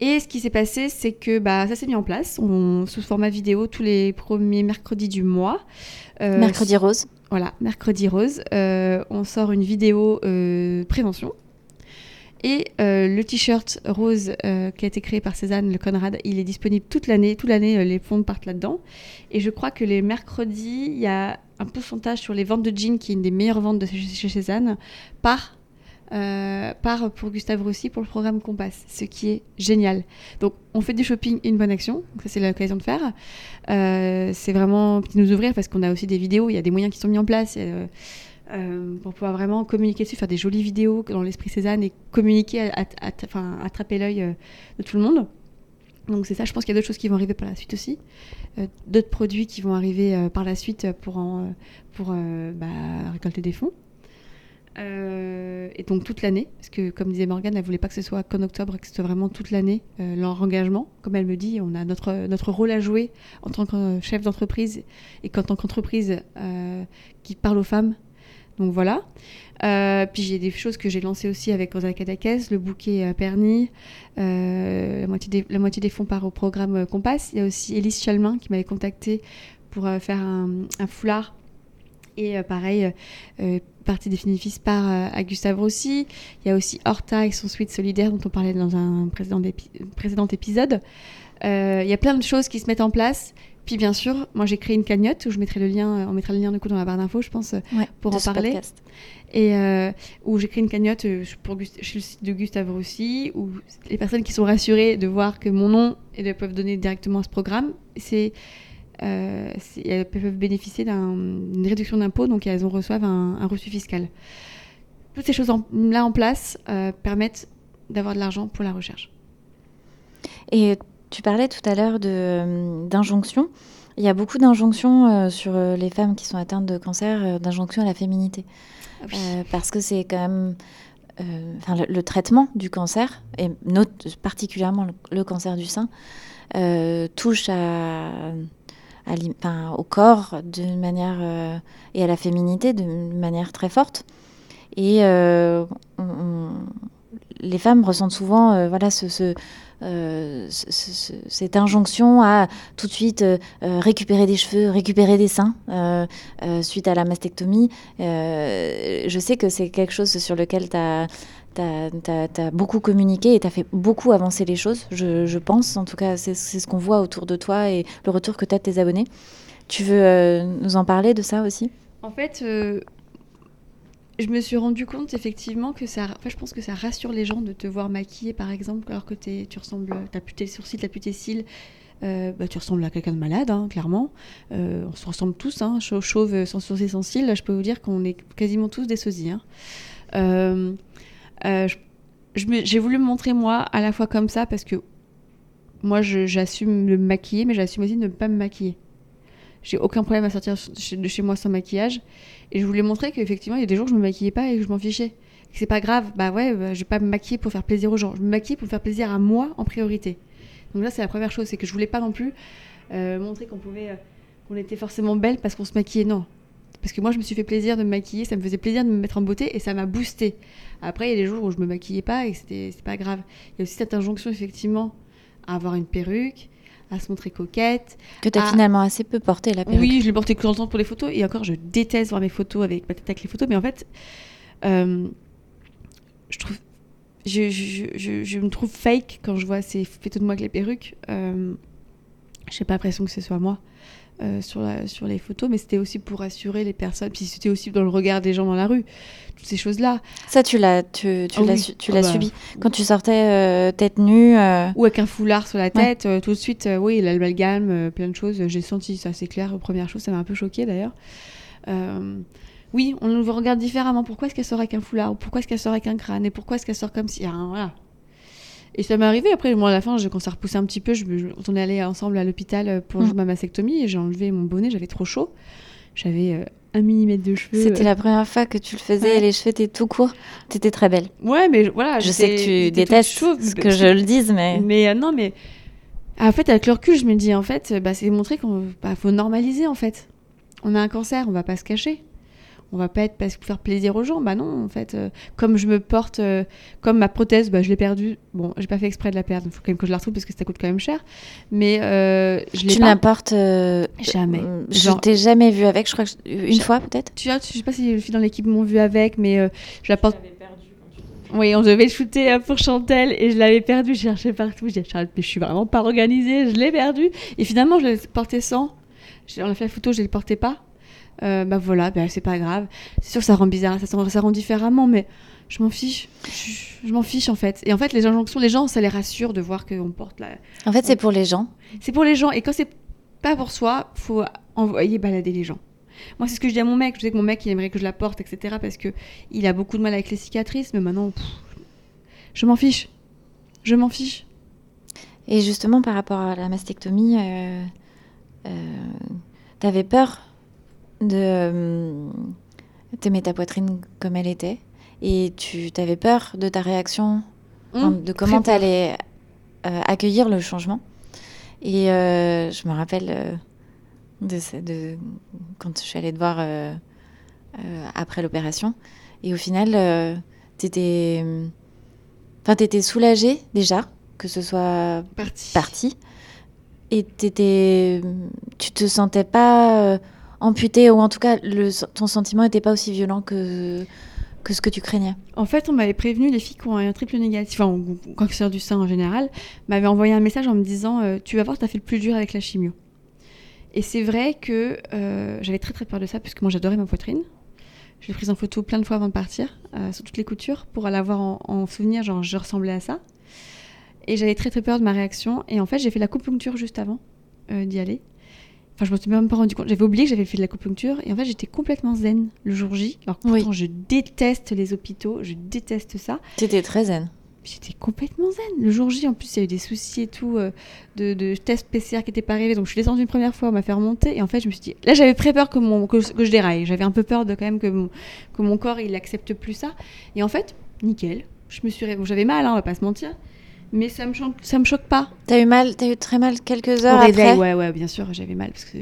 [SPEAKER 2] Et ce qui s'est passé, c'est que bah, ça s'est mis en place on, sous format vidéo tous les premiers mercredis du mois.
[SPEAKER 1] mercredi rose.
[SPEAKER 2] Voilà, mercredi rose. Euh, on sort une vidéo euh, prévention. Et euh, le t-shirt rose qui a été créé par Cézanne, le Conrad, il est disponible toute l'année. Toute l'année, les fonds partent là-dedans. Et je crois que les mercredis, il y a un pourcentage sur les ventes de jeans, qui est une des meilleures ventes de chez Cézanne, par euh, part pour Gustave Rossi pour le programme Compass, ce qui est génial. Donc on fait du shopping une bonne action, ça c'est l'occasion de faire. Euh, c'est vraiment nous ouvrir parce qu'on a aussi des vidéos, il y a des moyens qui sont mis en place. Euh, euh, pour pouvoir vraiment communiquer dessus, faire des jolies vidéos dans l'esprit Cézanne et communiquer, enfin, attraper l'œil de tout le monde. Donc c'est ça, je pense qu'il y a d'autres choses qui vont arriver par la suite aussi. d'autres produits qui vont arriver par la suite pour, en, pour bah, récolter des fonds. Euh, et donc toute l'année, parce que comme disait Morgane, elle voulait pas que ce soit qu'en octobre, que ce soit vraiment toute l'année euh, leur engagement. Comme elle me dit, on a notre, notre rôle à jouer en tant que chef d'entreprise et qu'en tant qu'entreprise euh, qui parle aux femmes. Donc voilà. puis j'ai des choses que j'ai lancées aussi avec Rosa Kadakes, le bouquet Perny, la, moitié des, fonds part au programme Compass. Il y a aussi Elise Chalmin qui m'avait contacté pour faire un foulard et pareil, partie des bénéfices par euh, à Gustave Rossi. Il y a aussi Horta et son suite solidaire dont on parlait dans un précédent, précédent épisode. Euh, il y a plein de choses qui se mettent en place. Puis bien sûr, moi j'ai créé une cagnotte où je mettrai le lien, on mettra le lien du coup dans la barre d'infos, je pense, pour en parler. Et euh, où j'ai créé une cagnotte pour, chez le site de Gustave Rossi, où les personnes qui sont rassurées de voir que mon nom et peuvent donner directement à ce programme, c'est euh, elles peuvent bénéficier d'une réduction d'impôt, donc elles en reçoivent un, reçu fiscal. Toutes ces choses là en place euh, permettent d'avoir de l'argent pour la recherche.
[SPEAKER 1] Et tu parlais tout à l'heure d'injonctions. Il y a beaucoup d'injonctions euh, sur les femmes qui sont atteintes de cancer, d'injonctions à la féminité. Ah parce que c'est quand même le, traitement du cancer, et particulièrement le, cancer du sein, touche à au corps d'une manière euh, et à la féminité d'une manière très forte. Et euh, les femmes ressentent souvent euh, voilà ce, cette injonction à tout de suite récupérer des cheveux, récupérer des seins suite à la mastectomie. je sais que c'est quelque chose sur lequel tu as tu as, beaucoup communiqué et tu as fait beaucoup avancer les choses, je, pense. En tout cas, c'est ce qu'on voit autour de toi et le retour que tu as de tes abonnés. Tu veux euh, nous en parler de ça aussi?
[SPEAKER 2] En fait, euh, je me suis rendu compte effectivement que ça. Enfin, je pense que ça rassure les gens de te voir maquillée, par exemple, alors que tu ressembles. Tu plus tes sourcils, tu plus tes cils. Euh, bah, tu ressembles à quelqu'un de malade, hein, clairement. on se ressemble tous, hein, chauve, sans sourcils, sans cils. Je peux vous dire qu'on est quasiment tous des sosies. Hein. Euh, j'ai voulu me montrer moi à la fois comme ça parce que moi j'assume me maquiller, mais j'assume aussi de ne pas me maquiller. J'ai aucun problème à sortir de chez moi sans maquillage. Et je voulais montrer qu'effectivement, il y a des jours je me maquillais pas et que je m'en fichais. C'est pas grave, bah ouais, bah, je vais pas me maquiller pour faire plaisir aux gens. Je me maquille pour faire plaisir à moi en priorité. Donc là, c'est la première chose, c'est que je voulais pas non plus euh, montrer qu'on pouvait, euh, qu'on était forcément belle parce qu'on se maquillait. Non, parce que moi, je me suis fait plaisir de me maquiller, ça me faisait plaisir de me mettre en beauté et ça m'a boosté. Après, il y a des jours où je me maquillais pas et c'était pas grave. Il y a aussi cette injonction, effectivement, à avoir une perruque, à se montrer coquette.
[SPEAKER 1] Que tu as finalement assez peu porté la perruque.
[SPEAKER 2] Oui, je l'ai porté que dans le temps pour les photos. Et encore, je déteste voir mes photos avec ma tête avec les photos. Mais en fait, euh, je trouve. Je, je, je, je me trouve fake quand je vois ces photos de moi avec les perruques. Euh, j'ai pas l'impression que ce soit moi euh, sur, la, sur les photos, mais c'était aussi pour rassurer les personnes. Puis c'était aussi dans le regard des gens dans la rue. Toutes ces choses-là.
[SPEAKER 1] Ça, tu l'as tu, tu
[SPEAKER 2] Ah
[SPEAKER 1] l'as
[SPEAKER 2] oui.
[SPEAKER 1] tu
[SPEAKER 2] Ah
[SPEAKER 1] l'as
[SPEAKER 2] bah.
[SPEAKER 1] subi. Quand tu sortais euh, tête nue. euh,
[SPEAKER 2] Ou avec un foulard sur la tête, tout de suite, oui, l'amalgame, plein de choses. J'ai senti ça, c'est clair. Première chose, ça m'a un peu choqué d'ailleurs. Oui, on nous regarde différemment. Pourquoi est-ce qu'elle sort avec un foulard? Ou pourquoi est-ce qu'elle sort avec un crâne? Et pourquoi est-ce qu'elle sort comme si. Ah, voilà. Et ça m'est arrivé. Après, moi, à la fin, je- quand ça repoussait un petit peu, je, je- on est allé ensemble à l'hôpital euh, pour
[SPEAKER 1] Mm.
[SPEAKER 2] ma mastectomie et j'ai enlevé mon bonnet. J'avais trop chaud. J'avais euh, un millimètre de cheveux.
[SPEAKER 1] C'était la première fois que tu le faisais
[SPEAKER 2] Ouais.
[SPEAKER 1] et les cheveux étaient tout courts. Tu étais très belle.
[SPEAKER 2] Ouais, mais voilà.
[SPEAKER 1] je sais que tu détestes
[SPEAKER 2] chauve,
[SPEAKER 1] ce que je le dise, mais.
[SPEAKER 2] Mais euh, non, mais en fait, avec le recul, je me dis en fait, euh, bah, c'est montrer qu'on bah, faut normaliser en fait. On a un cancer, on va pas se cacher. On va pas être parce pour faire plaisir aux gens. Bah non, en fait, euh, comme je me porte, euh, comme ma prothèse, bah, je l'ai perdue. Bon, j'ai pas fait exprès de la perdre. Il faut quand même que je la retrouve parce que ça coûte quand même cher. Mais euh, je l'ai
[SPEAKER 1] Tu
[SPEAKER 2] pas.
[SPEAKER 1] l'importes. euh,
[SPEAKER 2] Jamais.
[SPEAKER 1] Je
[SPEAKER 2] Genre-
[SPEAKER 1] t'ai jamais vu avec, je crois que je- une fois peut-être.
[SPEAKER 2] Tu vois, je sais pas si les filles dans l'équipe m'ont vu avec, mais euh, je la porte. Oui, on devait shooter euh, pour Chantel et je l'avais perdu. Je cherchais partout. Je dis, Charlotte, mais je suis vraiment pas organisée. Je l'ai perdu. Et finalement, je l'ai porté sans. J'ai- On a fait la photo, je ne le portais pas. Euh, bah voilà, bah, c'est pas grave. C'est sûr que ça rend bizarre, ça, rend- ça rend différemment, mais je m'en fiche. Je, je m'en fiche en fait. Et en fait, les injonctions, les gens, ça les rassure de voir qu'on porte la.
[SPEAKER 1] En fait, c'est pour les gens.
[SPEAKER 2] C'est pour les gens. Et quand c'est pas pour soi, faut envoyer balader les gens. Moi, c'est ce que je dis à mon mec. Je sais que mon mec, il aimerait que je la porte, etc. Parce que il a beaucoup de mal avec les cicatrices. Mais maintenant, pff, je m'en fiche. Je m'en fiche.
[SPEAKER 1] Et justement, par rapport à la mastectomie, euh, euh, t'avais peur de euh, t'aimer ta poitrine comme elle était. Et tu t'avais peur de ta réaction,
[SPEAKER 2] Hum,
[SPEAKER 1] de comment
[SPEAKER 2] très peur.
[SPEAKER 1] t'allais euh, accueillir le changement. Et euh, je me rappelle euh, de, ce- de quand je suis allée te voir après l'opération. Et au final, t'étais, enfin, t'étais soulagée déjà que ce soit
[SPEAKER 2] Parti.
[SPEAKER 1] parti. Et t'étais, tu te sentais pas amputée ou en tout cas ton sentiment n'était pas aussi violent que que ce que tu craignais.
[SPEAKER 2] En fait, on m'avait prévenu, les filles qui ont un triple négatif, enfin, cancer du sein en général, m'avaient envoyé un message en me disant euh, Tu vas voir, tu as fait le plus dur avec la chimio. Et c'est vrai que euh, j'avais très très peur de ça, puisque moi j'adorais ma poitrine. Je l'ai prise en photo plein de fois avant de partir, euh, sur toutes les coutures, pour l'avoir en, en souvenir, genre je ressemblais à ça. Et j'avais très très peur de ma réaction. Et en fait, j'ai fait la coupuncture juste avant euh, d'y aller. Enfin, je me suis même pas rendu compte. J'avais oublié que j'avais fait de la coupuncture. Et en fait, j'étais complètement zen le jour J. Alors
[SPEAKER 1] Oui.
[SPEAKER 2] pourtant, je déteste les hôpitaux. Je déteste ça.
[SPEAKER 1] T'étais très zen.
[SPEAKER 2] J'étais complètement zen. Le jour J, en plus, il y a eu des soucis et tout, euh, de, de tests PCR qui n'étaient pas arrivés. Donc, je suis descendue une première fois, on m'a fait remonter. Et en fait, je me suis dit. Là, j'avais très peur que, mon, que, que je déraille. J'avais un peu peur de quand même que mon, que mon corps, il accepte plus ça. Et en fait, nickel. Je me suis. bon, j'avais mal, hein, on va pas se mentir. Mais ça me, choque- ça me choque pas.
[SPEAKER 1] T'as eu mal, t'as eu très mal quelques
[SPEAKER 2] Au
[SPEAKER 1] heures
[SPEAKER 2] réveil,
[SPEAKER 1] après.
[SPEAKER 2] ouais, ouais, bien sûr, j'avais mal. Parce que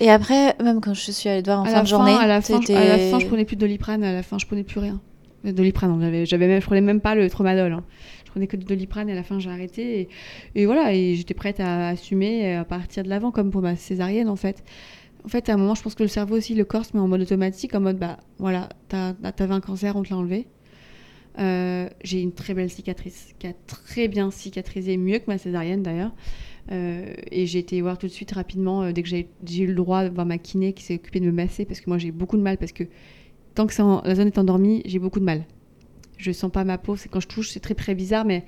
[SPEAKER 1] Et après, même quand je suis allée te voir en
[SPEAKER 2] à
[SPEAKER 1] fin
[SPEAKER 2] la
[SPEAKER 1] de journée,
[SPEAKER 2] à la fin, je- à la fin, je prenais plus de doliprane. À la fin, je prenais plus rien. Euh, Doliprane, j'avais, j'avais même, je prenais même pas le tramadol. hein. Je prenais que du doliprane et à la fin, j'ai arrêté. Et, et voilà, et j'étais prête à assumer et à partir de l'avant, comme pour ma césarienne, en fait. En fait, à un moment, je pense que le cerveau aussi, le corps se met en mode automatique, en mode, bah voilà, t'as, t'avais un cancer, on te l'a enlevé. Euh, j'ai une très belle cicatrice qui a très bien cicatrisé, mieux que ma césarienne d'ailleurs. Euh, et j'ai été voir tout de suite rapidement, euh, dès que j'ai eu le droit de voir ma kiné qui s'est occupée de me masser, parce que moi j'ai beaucoup de mal, parce que tant que la zone est endormie, j'ai beaucoup de mal. Je sens pas ma peau, c'est quand je touche, c'est très très bizarre, mais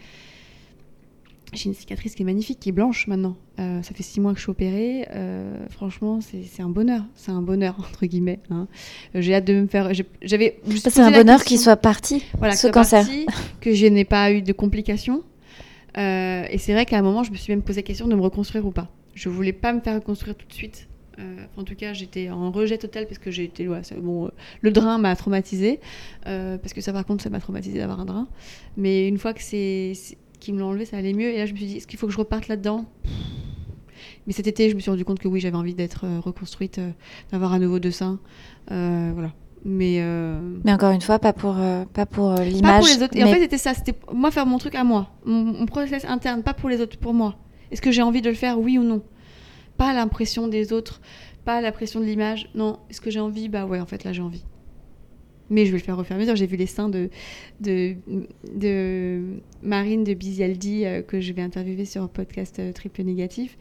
[SPEAKER 2] j'ai une cicatrice qui est magnifique, qui est blanche maintenant. Euh, ça fait six mois que je suis opérée. euh, franchement, c'est un bonheur. C'est un bonheur, entre guillemets. hein. Euh, J'ai hâte de me faire. J'avais.
[SPEAKER 1] c'est un bonheur qu'il soit parti,
[SPEAKER 2] voilà,
[SPEAKER 1] ce
[SPEAKER 2] que
[SPEAKER 1] cancer.
[SPEAKER 2] partie, que je n'ai pas eu de complications. Euh, et c'est vrai qu'à un moment, je me suis même posé la question de me reconstruire ou pas. Je voulais pas me faire reconstruire tout de suite. En tout cas, j'étais en rejet total parce que j'ai été. ouais, bon, le drain m'a traumatisé. parce que ça, par contre, ça m'a traumatisé d'avoir un drain. Mais une fois que c'est qu'ils me l'ont enlevé, ça allait mieux. Et là, je me suis dit, est-ce qu'il faut que je reparte là-dedans? Mais cet été, je me suis rendu compte que oui, j'avais envie d'être euh, reconstruite, euh, d'avoir un nouveau deux seins. Euh, voilà. Mais. euh,
[SPEAKER 1] Mais encore une fois, pas pour, euh, pas pour
[SPEAKER 2] pas
[SPEAKER 1] l'image.
[SPEAKER 2] pour les autres. Et en fait, c'était ça. C'était moi faire mon truc à moi. Mon, mon process interne, pas pour les autres, pour moi. Est-ce que j'ai envie de le faire, oui ou non? Pas l'impression des autres, pas la pression de l'image. Non, est-ce que j'ai envie? Bah ouais, en fait, là, j'ai envie. Mais je vais le faire au fur et à mesure. J'ai vu les seins de, de, de Marine de Bizialdi euh, que je vais interviewer sur un podcast euh, Triple Négatif.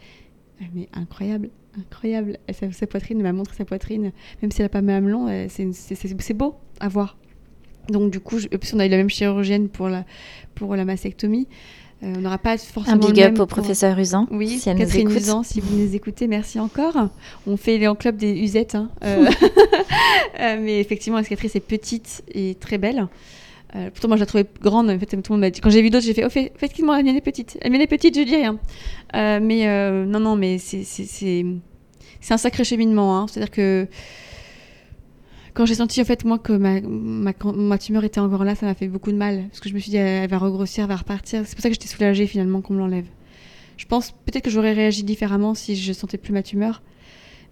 [SPEAKER 2] Euh, Mais incroyable, incroyable. Sa, sa poitrine, elle m'a montré sa poitrine. Même si elle n'a pas même long, euh, c'est beau à voir. Donc du coup, je, plus, on a eu la même chirurgienne pour la, pour la mastectomie. Euh, on n'aura pas forcément
[SPEAKER 1] Un
[SPEAKER 2] le
[SPEAKER 1] big
[SPEAKER 2] même
[SPEAKER 1] up au
[SPEAKER 2] pour-
[SPEAKER 1] professeur Usan.
[SPEAKER 2] oui,
[SPEAKER 1] si elle
[SPEAKER 2] Catherine
[SPEAKER 1] nous.
[SPEAKER 2] Usan, si vous nous écoutez, merci encore. On fait les en club des usettes. hein. Euh, euh, mais effectivement, la cicatrice est petite et très belle. Euh, pourtant, moi, je la trouvais grande. En fait, tout le monde m'a dit. Quand j'ai vu d'autres, j'ai fait, oh, fait- effectivement, la mienne est petite. La mienne est petite, je dis rien. Euh, mais euh, non, non, mais c'est un sacré cheminement. hein. C'est-à-dire que quand j'ai senti, en fait, moi, que ma, ma, ma tumeur était encore là, ça m'a fait beaucoup de mal. Parce que je me suis dit, elle, elle va regrossir, elle va repartir. C'est pour ça que j'étais soulagée, finalement, qu'on me l'enlève. Je pense peut-être que j'aurais réagi différemment si je sentais plus ma tumeur.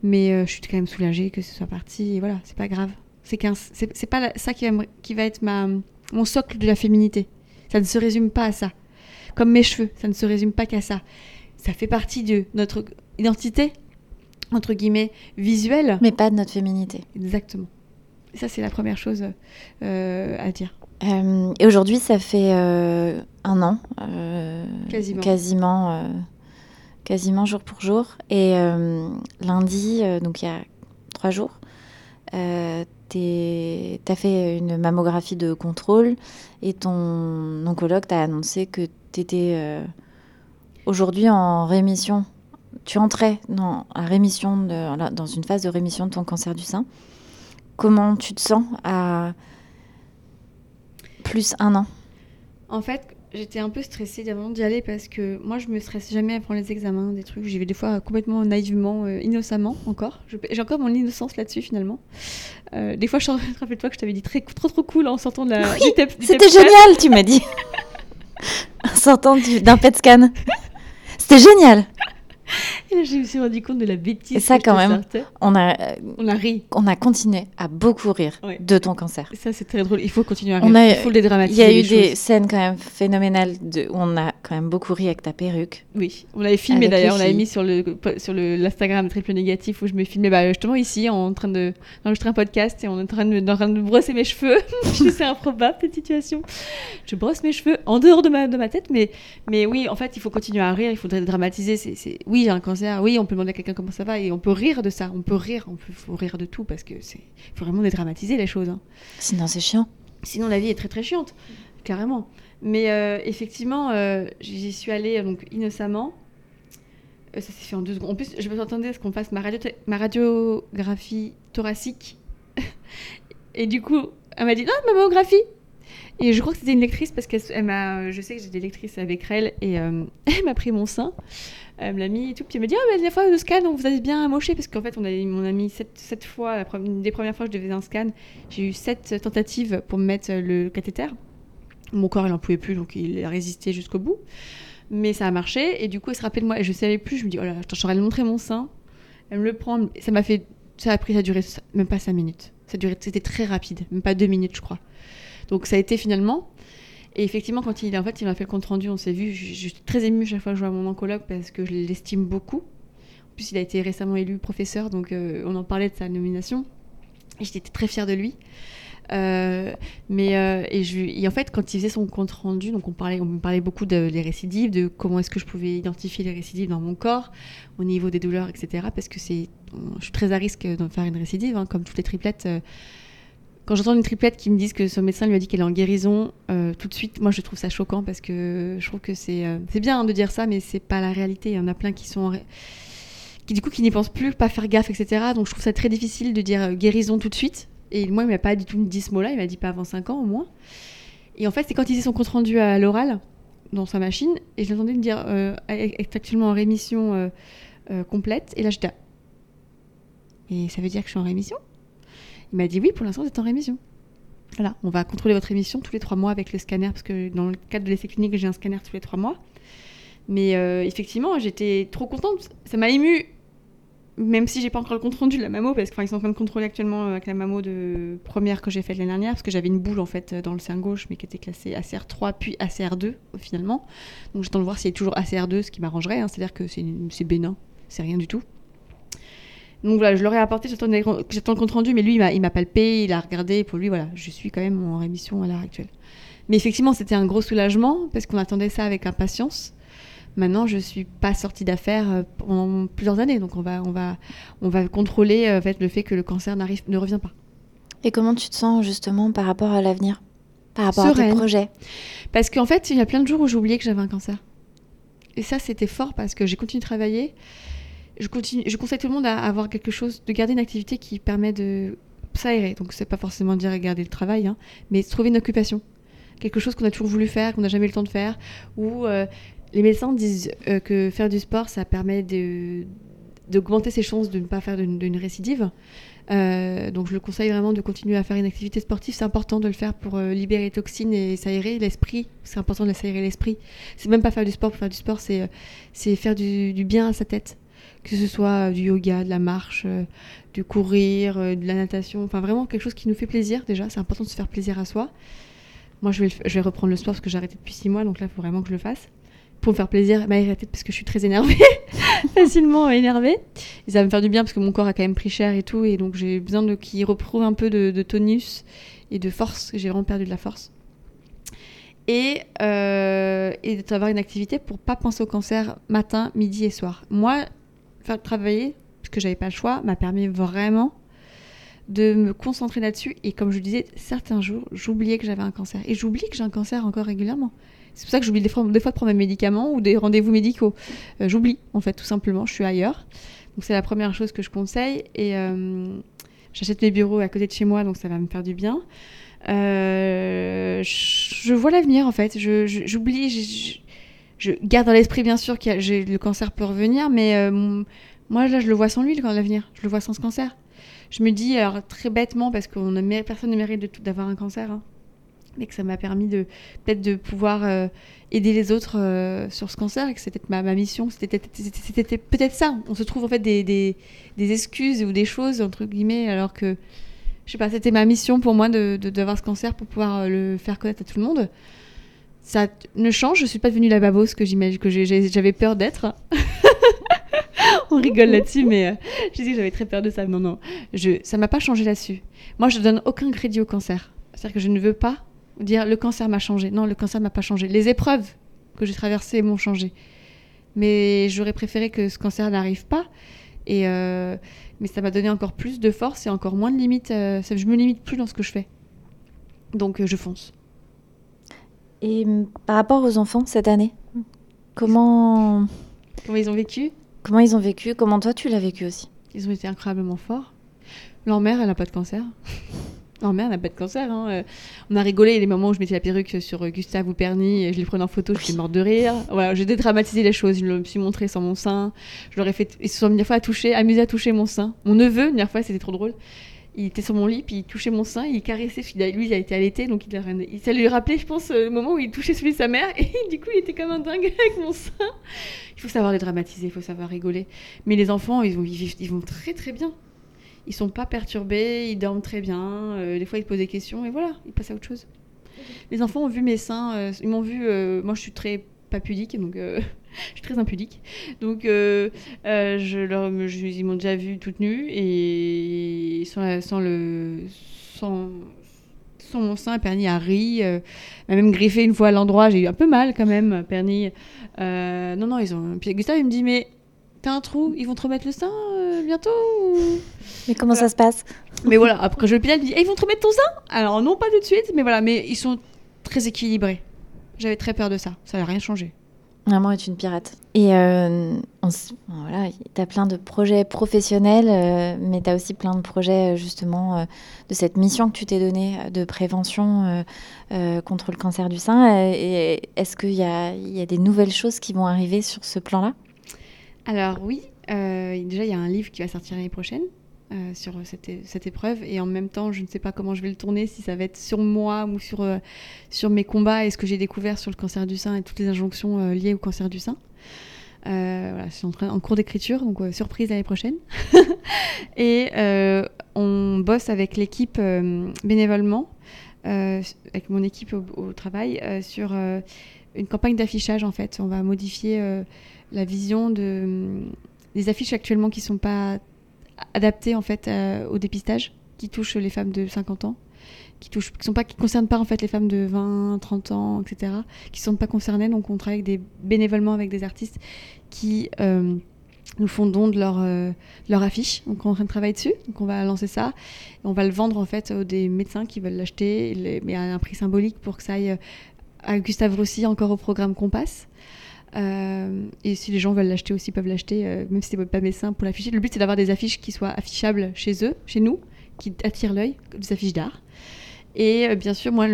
[SPEAKER 2] Mais euh, je suis quand même soulagée que ce soit parti. Et voilà, c'est pas grave. C'est qu'un- c'est c'est pas la- ça qui va, me- qui va être ma, mon socle de la féminité. Ça ne se résume pas à ça. Comme mes cheveux, ça ne se résume pas qu'à ça. Ça fait partie de notre identité, entre guillemets, visuelle.
[SPEAKER 1] Mais pas de notre féminité.
[SPEAKER 2] Exactement. Ça, c'est la première chose euh, à dire.
[SPEAKER 1] Euh, et aujourd'hui, ça fait euh, un an.
[SPEAKER 2] Quasiment.
[SPEAKER 1] Quasiment, quasiment jour pour jour. Et lundi, donc il y a trois jours, tu as fait une mammographie de contrôle et ton oncologue t'a annoncé que tu étais aujourd'hui en rémission. Tu entrais dans, la rémission de- dans une phase de rémission de ton cancer du sein. Comment tu te sens à plus un an
[SPEAKER 2] En fait, j'étais un peu stressée avant d'y aller parce que moi, je me stresse jamais avant les examens, des trucs. J'y vais des fois complètement naïvement, euh, innocemment encore. J'ai encore mon innocence là-dessus finalement. Euh, des fois, je rappelle-toi que je t'avais dit très, trop trop cool en sortant de la.
[SPEAKER 1] Oui,
[SPEAKER 2] du
[SPEAKER 1] C'était
[SPEAKER 2] scan.
[SPEAKER 1] génial, tu m'as dit. En sortant du- d'un PET scan. C'était génial.
[SPEAKER 2] Et là, je me suis rendu compte de la bêtise.
[SPEAKER 1] Et ça,
[SPEAKER 2] que
[SPEAKER 1] quand même.
[SPEAKER 2] sortais.
[SPEAKER 1] On a,
[SPEAKER 2] On a ri.
[SPEAKER 1] on a continué à beaucoup rire
[SPEAKER 2] Ouais.
[SPEAKER 1] de ton cancer.
[SPEAKER 2] Et ça, c'est très drôle. Il faut continuer à
[SPEAKER 1] On
[SPEAKER 2] rire.
[SPEAKER 1] a-
[SPEAKER 2] Il faut le
[SPEAKER 1] Il
[SPEAKER 2] dédramatiser.
[SPEAKER 1] y a eu
[SPEAKER 2] les
[SPEAKER 1] des
[SPEAKER 2] choses.
[SPEAKER 1] scènes quand même phénoménales de, où on a quand même beaucoup ri avec ta perruque.
[SPEAKER 2] Oui, on l'avait filmé
[SPEAKER 1] les
[SPEAKER 2] d'ailleurs, on l'avait mis sur le sur le l'Instagram triple négatif où je me filmais bah, justement ici en train de d'enregistrer un podcast et on est en train de, en train de brosser mes cheveux. c'est improbable cette situation. Je brosse mes cheveux en dehors de ma de ma tête, mais mais oui, en fait, il faut continuer à rire, il faudrait dramatiser. C'est c'est oui, j'ai un cancer. Oui, on peut demander à quelqu'un comment ça va et on peut rire de ça. On peut rire, on peut faut rire de tout parce que c'est faut vraiment dédramatiser les choses. hein.
[SPEAKER 1] Sinon, c'est chiant.
[SPEAKER 2] Sinon, la vie est très très chiante, carrément. Mais euh, effectivement, euh, j'y suis allée euh, donc innocemment. Euh, ça s'est fait en deux secondes. En plus, je m'attendais à ce qu'on fasse ma, radio ma radiographie thoracique. Et du coup, elle m'a dit non, ma mammographie. Et je crois que c'était une lectrice parce qu'elle elle m'a, je sais que j'ai des lectrices avec elle et elle m'a pris mon sein. Elle me l'a mis et tout. Puis elle m'a dit Ah, mais la fois, le scan, on vous a bien amoché. Parce qu'en fait, on a, on a mis sept, sept fois, des premières fois que je devais un scan, j'ai eu sept tentatives pour me mettre le cathéter. Mon corps, il n'en pouvait plus, donc il a résisté jusqu'au bout. Mais ça a marché. Et du coup, elle se rappelait de moi. Et je savais plus. Je me dis Oh là, attends, j'aurais lui montrer mon sein. Elle me le prend. Ça m'a fait. Ça a pris, ça a duré même pas cinq minutes. Ça a duré, c'était très rapide. Même pas deux minutes, je crois. Donc ça a été finalement. Et effectivement, quand il, en fait, il m'a fait le compte rendu, on s'est vu. Je, suis très émue chaque fois que je vois mon oncologue parce que je l'estime beaucoup. En plus, il a été récemment élu professeur, donc euh, on en parlait de sa nomination. Et j'étais très fière de lui. Euh, mais euh, et, en fait, quand il faisait son compte rendu, donc on parlait, on me parlait beaucoup de, des récidives, de comment est-ce que je pouvais identifier les récidives dans mon corps, au niveau des douleurs, etc. Parce que c'est, je suis très à risque de faire une récidive, hein, comme toutes les triplettes. Quand j'entends une triplette qui me dise que son médecin lui a dit qu'elle est en guérison, euh, tout de suite, moi je trouve ça choquant parce que je trouve que c'est euh, bien hein, de dire ça, mais c'est pas la réalité. Il y en a plein qui sont qui du coup qui n'y pensent plus, pas faire gaffe, etc. Donc je trouve ça très difficile de dire euh, guérison tout de suite. Et moi, il m'a pas du tout dit ce mot-là, il m'a dit pas avant 5 ans au moins. Et en fait, c'est quand il faisait son compte rendu à l'oral dans sa machine, et je l'entendais dire est actuellement en rémission complète. Et là, j'étais. Et ça veut dire que je suis en rémission? Il m'a dit oui, pour l'instant, vous êtes en rémission. Voilà, on va contrôler votre rémission tous les trois mois avec le scanner, parce que dans le cadre de l'essai clinique, j'ai un scanner tous les trois mois. Mais euh, effectivement, j'étais trop contente. Ça m'a émue, même si j'ai pas encore le compte rendu de la mammo, parce qu'ils sont en train de contrôler actuellement avec la mammo de première que j'ai faite l'année dernière, parce que j'avais une boule en fait dans le sein gauche, mais qui était classée ACR3 puis ACR2 finalement. Donc j'attends de voir si elle est toujours ACR2, ce qui m'arrangerait, hein. c'est-à-dire que c'est bénin, c'est rien du tout. Donc voilà, je leur ai apporté, j'attends le compte rendu, mais lui, il m'a palpé, il a regardé, pour lui, voilà, je suis quand même en rémission à l'heure actuelle. Mais effectivement, c'était un gros soulagement, parce qu'on attendait ça avec impatience. Maintenant, je suis pas sortie d'affaires euh, pendant plusieurs années, donc on va, on va, on va contrôler euh, en fait, le fait que le cancer n'arrive, ne revient pas.
[SPEAKER 1] Et comment tu te sens justement par rapport à l'avenir, par rapport à tes projets?
[SPEAKER 2] Parce qu'en fait, il y a plein de jours où oublié que j'avais un cancer. Et ça, c'était fort parce que j'ai continué de travailler. Je, conseille tout le monde à avoir quelque chose, de garder une activité qui permet de s'aérer. Donc, c'est pas forcément dire garder le travail, hein, mais trouver une occupation. Quelque chose qu'on a toujours voulu faire, qu'on n'a jamais eu le temps de faire, ou euh, les médecins disent euh, que faire du sport, ça permet d'augmenter ses chances de ne pas faire d'une récidive. Euh, donc je le conseille vraiment de continuer à faire une activité sportive. C'est important de le faire pour libérer les toxines et s'aérer l'esprit. C'est important de s'aérer l'esprit. C'est même pas faire du sport pour faire du sport, c'est faire du, bien à sa tête. Que ce soit du yoga, de la marche, du courir, de la natation. Enfin vraiment quelque chose qui nous fait plaisir déjà. C'est important de se faire plaisir à soi. Moi je vais, reprendre le sport parce que j'ai arrêté depuis six mois. Donc là il faut vraiment que je le fasse pour me faire plaisir, la tête parce que je suis très énervée, facilement énervée. Et ça va me faire du bien parce que mon corps a quand même pris cher et tout, et donc j'ai besoin qu'il retrouve un peu de, tonus et de force. J'ai vraiment perdu de la force. Et, euh, et d'avoir une activité pour pas penser au cancer matin, midi et soir. Moi, faire travailler, parce que j'avais pas le choix, m'a permis vraiment de me concentrer là-dessus. Et comme je disais, certains jours, j'oubliais que j'avais un cancer. Et j'oublie que j'ai un cancer encore régulièrement. C'est pour ça que j'oublie des fois, de prendre mes médicaments ou des rendez-vous médicaux. Euh, j'oublie, en fait, tout simplement. Je suis ailleurs. Donc, c'est la première chose que je conseille. Et euh, j'achète mes bureaux à côté de chez moi, donc ça va me faire du bien. Euh, je vois l'avenir, en fait. J'oublie. Je, garde dans l'esprit, bien sûr, que le cancer peut revenir, mais moi, là, je le vois sans lui, l'avenir. Je le vois sans ce cancer. Je me dis, alors très bêtement, parce que personne ne mérite d'avoir un cancer. Hein mais que ça m'a permis de peut-être de pouvoir euh, aider les autres euh, sur ce cancer et que c'était ma, mission. C'était peut-être ça. On se trouve en fait des, excuses ou des choses, entre guillemets, alors que, je sais pas, c'était ma mission pour moi d'avoir de, ce cancer pour pouvoir euh, le faire connaître à tout le monde. Ça ne change, je suis pas devenue la babose que j'imagine que j'avais peur d'être. On rigole là-dessus, mais je dis que j'avais très peur de ça. Non, non, je, ça m'a pas changé là-dessus. Moi, je donne aucun crédit au cancer. C'est-à-dire que je ne veux pas dire le cancer m'a changé. Non, le cancer m'a pas changé. Les épreuves que j'ai traversées m'ont changé. Mais j'aurais préféré que ce cancer n'arrive pas. Et euh, mais ça m'a donné encore plus de force et encore moins de limites. Euh, je me limite plus dans ce que je fais. Donc euh, je fonce.
[SPEAKER 1] Et par rapport aux enfants cette année, comment
[SPEAKER 2] comment ils ont vécu?
[SPEAKER 1] Comment ils ont vécu? Comment toi tu l'as vécu aussi?
[SPEAKER 2] Ils ont été incroyablement forts. Leur mère, elle n'a pas de cancer. Merde, elle n'a pas de cancer. Hein. Euh, on a rigolé les moments où je mettais la perruque sur euh, Gustave ou Perny, et je les prenais en photo, je suis morte de rire. Voilà, j'ai dédramatisé les choses. Je me suis montrée sans mon sein. Je leur ai fait. Ils se sont une fois à toucher, amusés à toucher mon sein. Mon neveu, une dernière fois, c'était trop drôle. Il était sur mon lit, puis il touchait mon sein, il caressait. Lui, il a été allaité, donc il, a... ça lui rappelait, je pense, le moment où il touchait celui de sa mère, et du coup, il était comme un dingue avec mon sein. Il faut savoir les dramatiser, il faut savoir rigoler. Mais les enfants, ils vont, ils vont très très bien ils sont pas perturbés, ils dorment très bien. Euh, des fois, ils posent des questions et voilà, ils passent à autre chose. Les enfants ont vu mes seins, euh, ils m'ont vu. Euh, moi, je suis très pas pudique, donc je suis très impudique. Donc, je leur, ils m'ont déjà vu toute nue et sans, sans le. Sans, sans mon sein, Perny a ri, m'a même griffé une fois à l'endroit, j'ai eu un peu mal quand même, Perny. non, non, ils ont. Puis Gustave, il me dit, mais t'as un trou, ils vont te remettre le sein bientôt
[SPEAKER 1] mais comment ça se passe?
[SPEAKER 2] Mais voilà, après je le pinel, dit eh, ils vont te remettre ton sein? Alors non, pas tout de suite, mais voilà, mais ils sont très équilibrés. J'avais très peur de ça, ça n'a rien changé.
[SPEAKER 1] Maman est une pirate. Et euh, voilà, tu as plein de projets professionnels, euh, mais tu as aussi plein de projets justement euh, de cette mission que tu t'es donnée de prévention contre le cancer du sein. Et est-ce qu'il y a, y a des nouvelles choses qui vont arriver sur ce plan-là?
[SPEAKER 2] Alors oui, déjà il y a un livre qui va sortir l'année prochaine euh, sur cette, cette, épreuve. Et en même temps, je ne sais pas comment je vais le tourner, si ça va être sur moi ou sur, euh, sur mes combats et ce que j'ai découvert sur le cancer du sein et toutes les injonctions euh, liées au cancer du sein. Euh, voilà, je suis en, train, en cours d'écriture, donc euh, surprise l'année prochaine. et euh, on bosse avec l'équipe euh, bénévolement, euh, avec mon équipe au, travail, euh, sur euh, une campagne d'affichage en fait. On va modifier euh, la vision de, des affiches actuellement qui ne sont pas adaptées en fait euh, au dépistage, qui touchent les femmes de 50 ans qui touchent, qui sont concernent pas en fait les femmes de 20, 30 ans, etc., qui sont pas concernées. Donc on travaille avec des bénévolement avec des artistes qui euh, nous font don de leur euh, leur affiche. Donc on est en train de travailler dessus. Donc on va lancer ça. Et on va le vendre en fait aux des médecins qui veulent l'acheter, mais à un prix symbolique pour que ça aille à Gustave Roussy encore au programme Compass. Euh, et si les gens veulent l'acheter aussi, peuvent l'acheter, euh, même si c'est pas médecin pour l'afficher. Le but c'est d'avoir des affiches qui soient affichables chez eux, chez nous, qui attirent l'œil, des affiches d'art. Et euh, bien sûr, moi,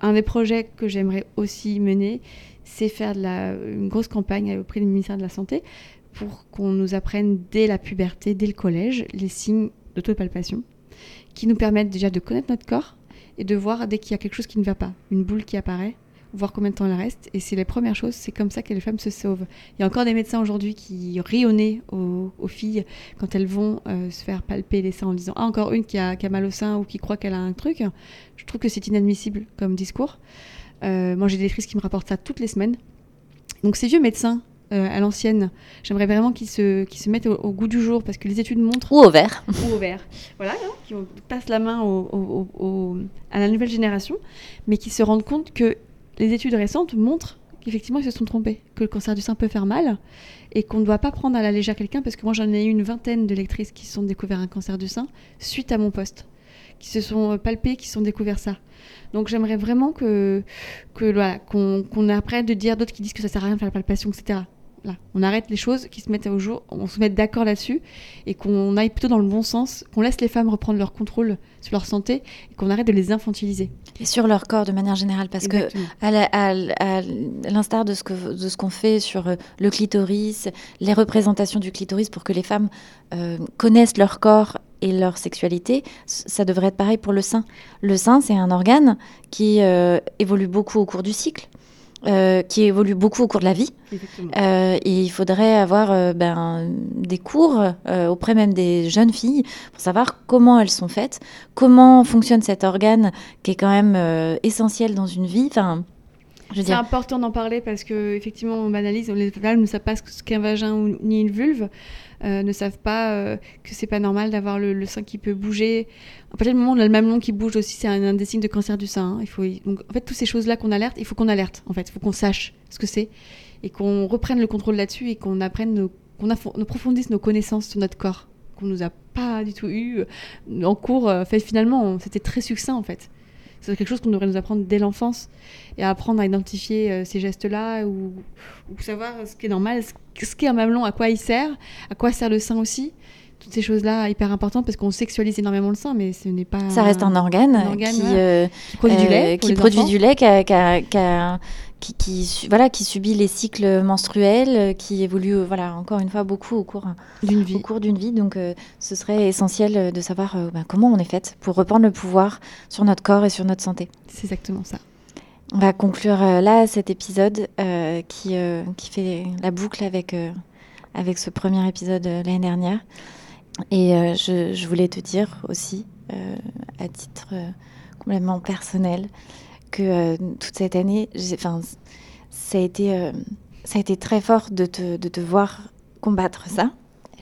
[SPEAKER 2] un des projets que j'aimerais aussi mener, c'est faire une grosse campagne auprès du ministère de la Santé pour qu'on nous apprenne dès la puberté, dès le collège, les signes d'autopalpation qui nous permettent déjà de connaître notre corps et de voir dès qu'il y a quelque chose qui ne va pas, une boule qui apparaît, voir combien de temps elle reste. Et c'est les premières choses, c'est comme ça que les femmes se sauvent. Il y a encore des médecins aujourd'hui qui rient au nez aux, aux filles quand elles vont euh, se faire palper les seins en disant Ah, encore une qui a, qui a mal au sein ou qui croit qu'elle a un truc. Je trouve que c'est inadmissible comme discours. Euh, moi, j'ai des lectrices qui me rapportent ça toutes les semaines. Donc, ces vieux médecins euh, à l'ancienne, j'aimerais vraiment qu'ils se, qu'ils se mettent au, au goût du jour parce que les études montrent
[SPEAKER 1] Ou au vert.
[SPEAKER 2] ou au vert. Voilà, hein, qui passent la main au- à la nouvelle génération, mais qui se rendent compte que les études récentes montrent qu'effectivement ils se sont trompés, que le cancer du sein peut faire mal et qu'on ne doit pas prendre à la légère quelqu'un parce que moi j'en ai eu une vingtaine de lectrices qui se sont découvert un cancer du sein suite à mon poste, qui se sont euh, palpées, qui se sont découvert ça. Donc j'aimerais vraiment que, voilà, qu'on qu'on arrête de dire d'autres qui disent que ça sert à rien de faire la palpation, etc. Là, on arrête les choses qui se mettent au jour, on se met d'accord là-dessus et qu'on aille plutôt dans le bon sens, qu'on laisse les femmes reprendre leur contrôle sur leur santé et qu'on arrête de les infantiliser.
[SPEAKER 1] Et sur leur corps de manière générale, parce que
[SPEAKER 2] Exactement.
[SPEAKER 1] à l'instar de ce que de ce qu'on fait sur euh, le clitoris, les représentations du clitoris pour que les femmes euh, connaissent leur corps et leur sexualité, ça devrait être pareil pour le sein. Le sein, c'est un organe qui euh, évolue beaucoup au cours du cycle, euh, qui évolue beaucoup au cours de la vie. Euh, et il faudrait avoir euh, ben, des cours auprès même des jeunes filles pour savoir comment elles sont faites, comment fonctionne cet organe qui est quand même essentiel dans une vie. Enfin,
[SPEAKER 2] C'est
[SPEAKER 1] dire,
[SPEAKER 2] important d'en parler parce que effectivement on banalise, les femmes ne savent pas ce qu'est un vagin ou ni une vulve, euh, ne savent pas euh, que c'est pas normal d'avoir le, sein qui peut bouger. À partir du moment où on a le mamelon qui bouge aussi, c'est un, des signes de cancer du sein. hein. Il faut donc en fait toutes ces choses là qu'on alerte, il faut qu'on alerte en fait, il faut qu'on sache ce que c'est et qu'on reprenne le contrôle là-dessus et qu'on apprenne qu'on approfondisse nos connaissances sur notre corps qu'on nous a pas du tout eu euh, en cours. fait finalement c'était très succinct en fait. C'est quelque chose qu'on devrait nous apprendre dès l'enfance et apprendre à identifier euh, ces gestes-là ou, ou savoir ce qui est normal, ce, ce qu'est un mamelon, à quoi il sert, à quoi sert le sein aussi. Toutes ces choses-là hyper importantes parce qu'on sexualise énormément le sein, mais ce n'est pas.
[SPEAKER 1] ça reste un organe,
[SPEAKER 2] un organe,
[SPEAKER 1] qui,
[SPEAKER 2] ouais.
[SPEAKER 1] euh,
[SPEAKER 2] qui produit du
[SPEAKER 1] euh,
[SPEAKER 2] lait.
[SPEAKER 1] qui produit
[SPEAKER 2] enfants.
[SPEAKER 1] du lait, qui, a- qui a- qui a- qui- voilà, qui subit les cycles menstruels, euh, qui évolue, euh, voilà, encore une fois, beaucoup au cours
[SPEAKER 2] d'une
[SPEAKER 1] au
[SPEAKER 2] vie.
[SPEAKER 1] cours d'une vie. Donc, euh, ce serait essentiel de savoir euh, ben, comment on est faite pour reprendre le pouvoir sur notre corps et sur notre santé.
[SPEAKER 2] C'est exactement ça.
[SPEAKER 1] On va conclure euh, là cet épisode qui, qui fait la boucle avec, avec ce premier épisode l'année dernière. Et je, je voulais te dire aussi, à titre complètement personnel, que euh, toute cette année, ça, a été, euh, ça a été très fort de te, de te voir combattre ça.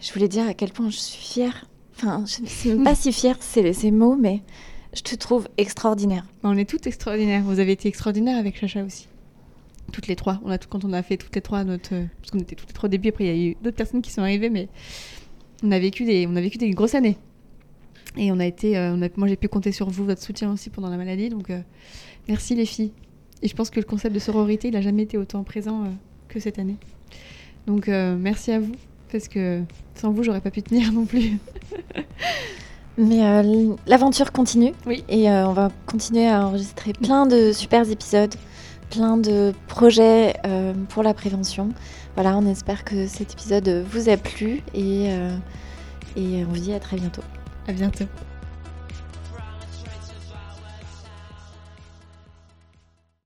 [SPEAKER 1] Je voulais dire à quel point je suis fière. Enfin, je ne même pas si fière, c'est ces mots, mais je te trouve extraordinaire.
[SPEAKER 2] On est toutes extraordinaires. Vous avez été extraordinaires avec Chacha aussi. Toutes les trois. On a tout, quand on a fait toutes les trois notre. Parce qu'on était toutes les trois au début, après il y a eu d'autres personnes qui sont arrivées, mais on a vécu des, on a vécu des grosses années. Et on a été. euh, moi j'ai pu compter sur vous, votre soutien aussi pendant la maladie. Donc merci les filles. Et je pense que le concept de sororité, il n'a jamais été autant présent euh, que cette année. Donc euh, merci à vous. Parce que sans vous, j'aurais pas pu tenir non plus.
[SPEAKER 1] Mais euh, l'aventure continue.
[SPEAKER 2] Oui.
[SPEAKER 1] Et on va continuer à enregistrer plein de super épisodes, plein de projets pour la prévention. Voilà, on espère que cet épisode vous a plu et, et on vous dit à très bientôt.
[SPEAKER 2] À bientôt.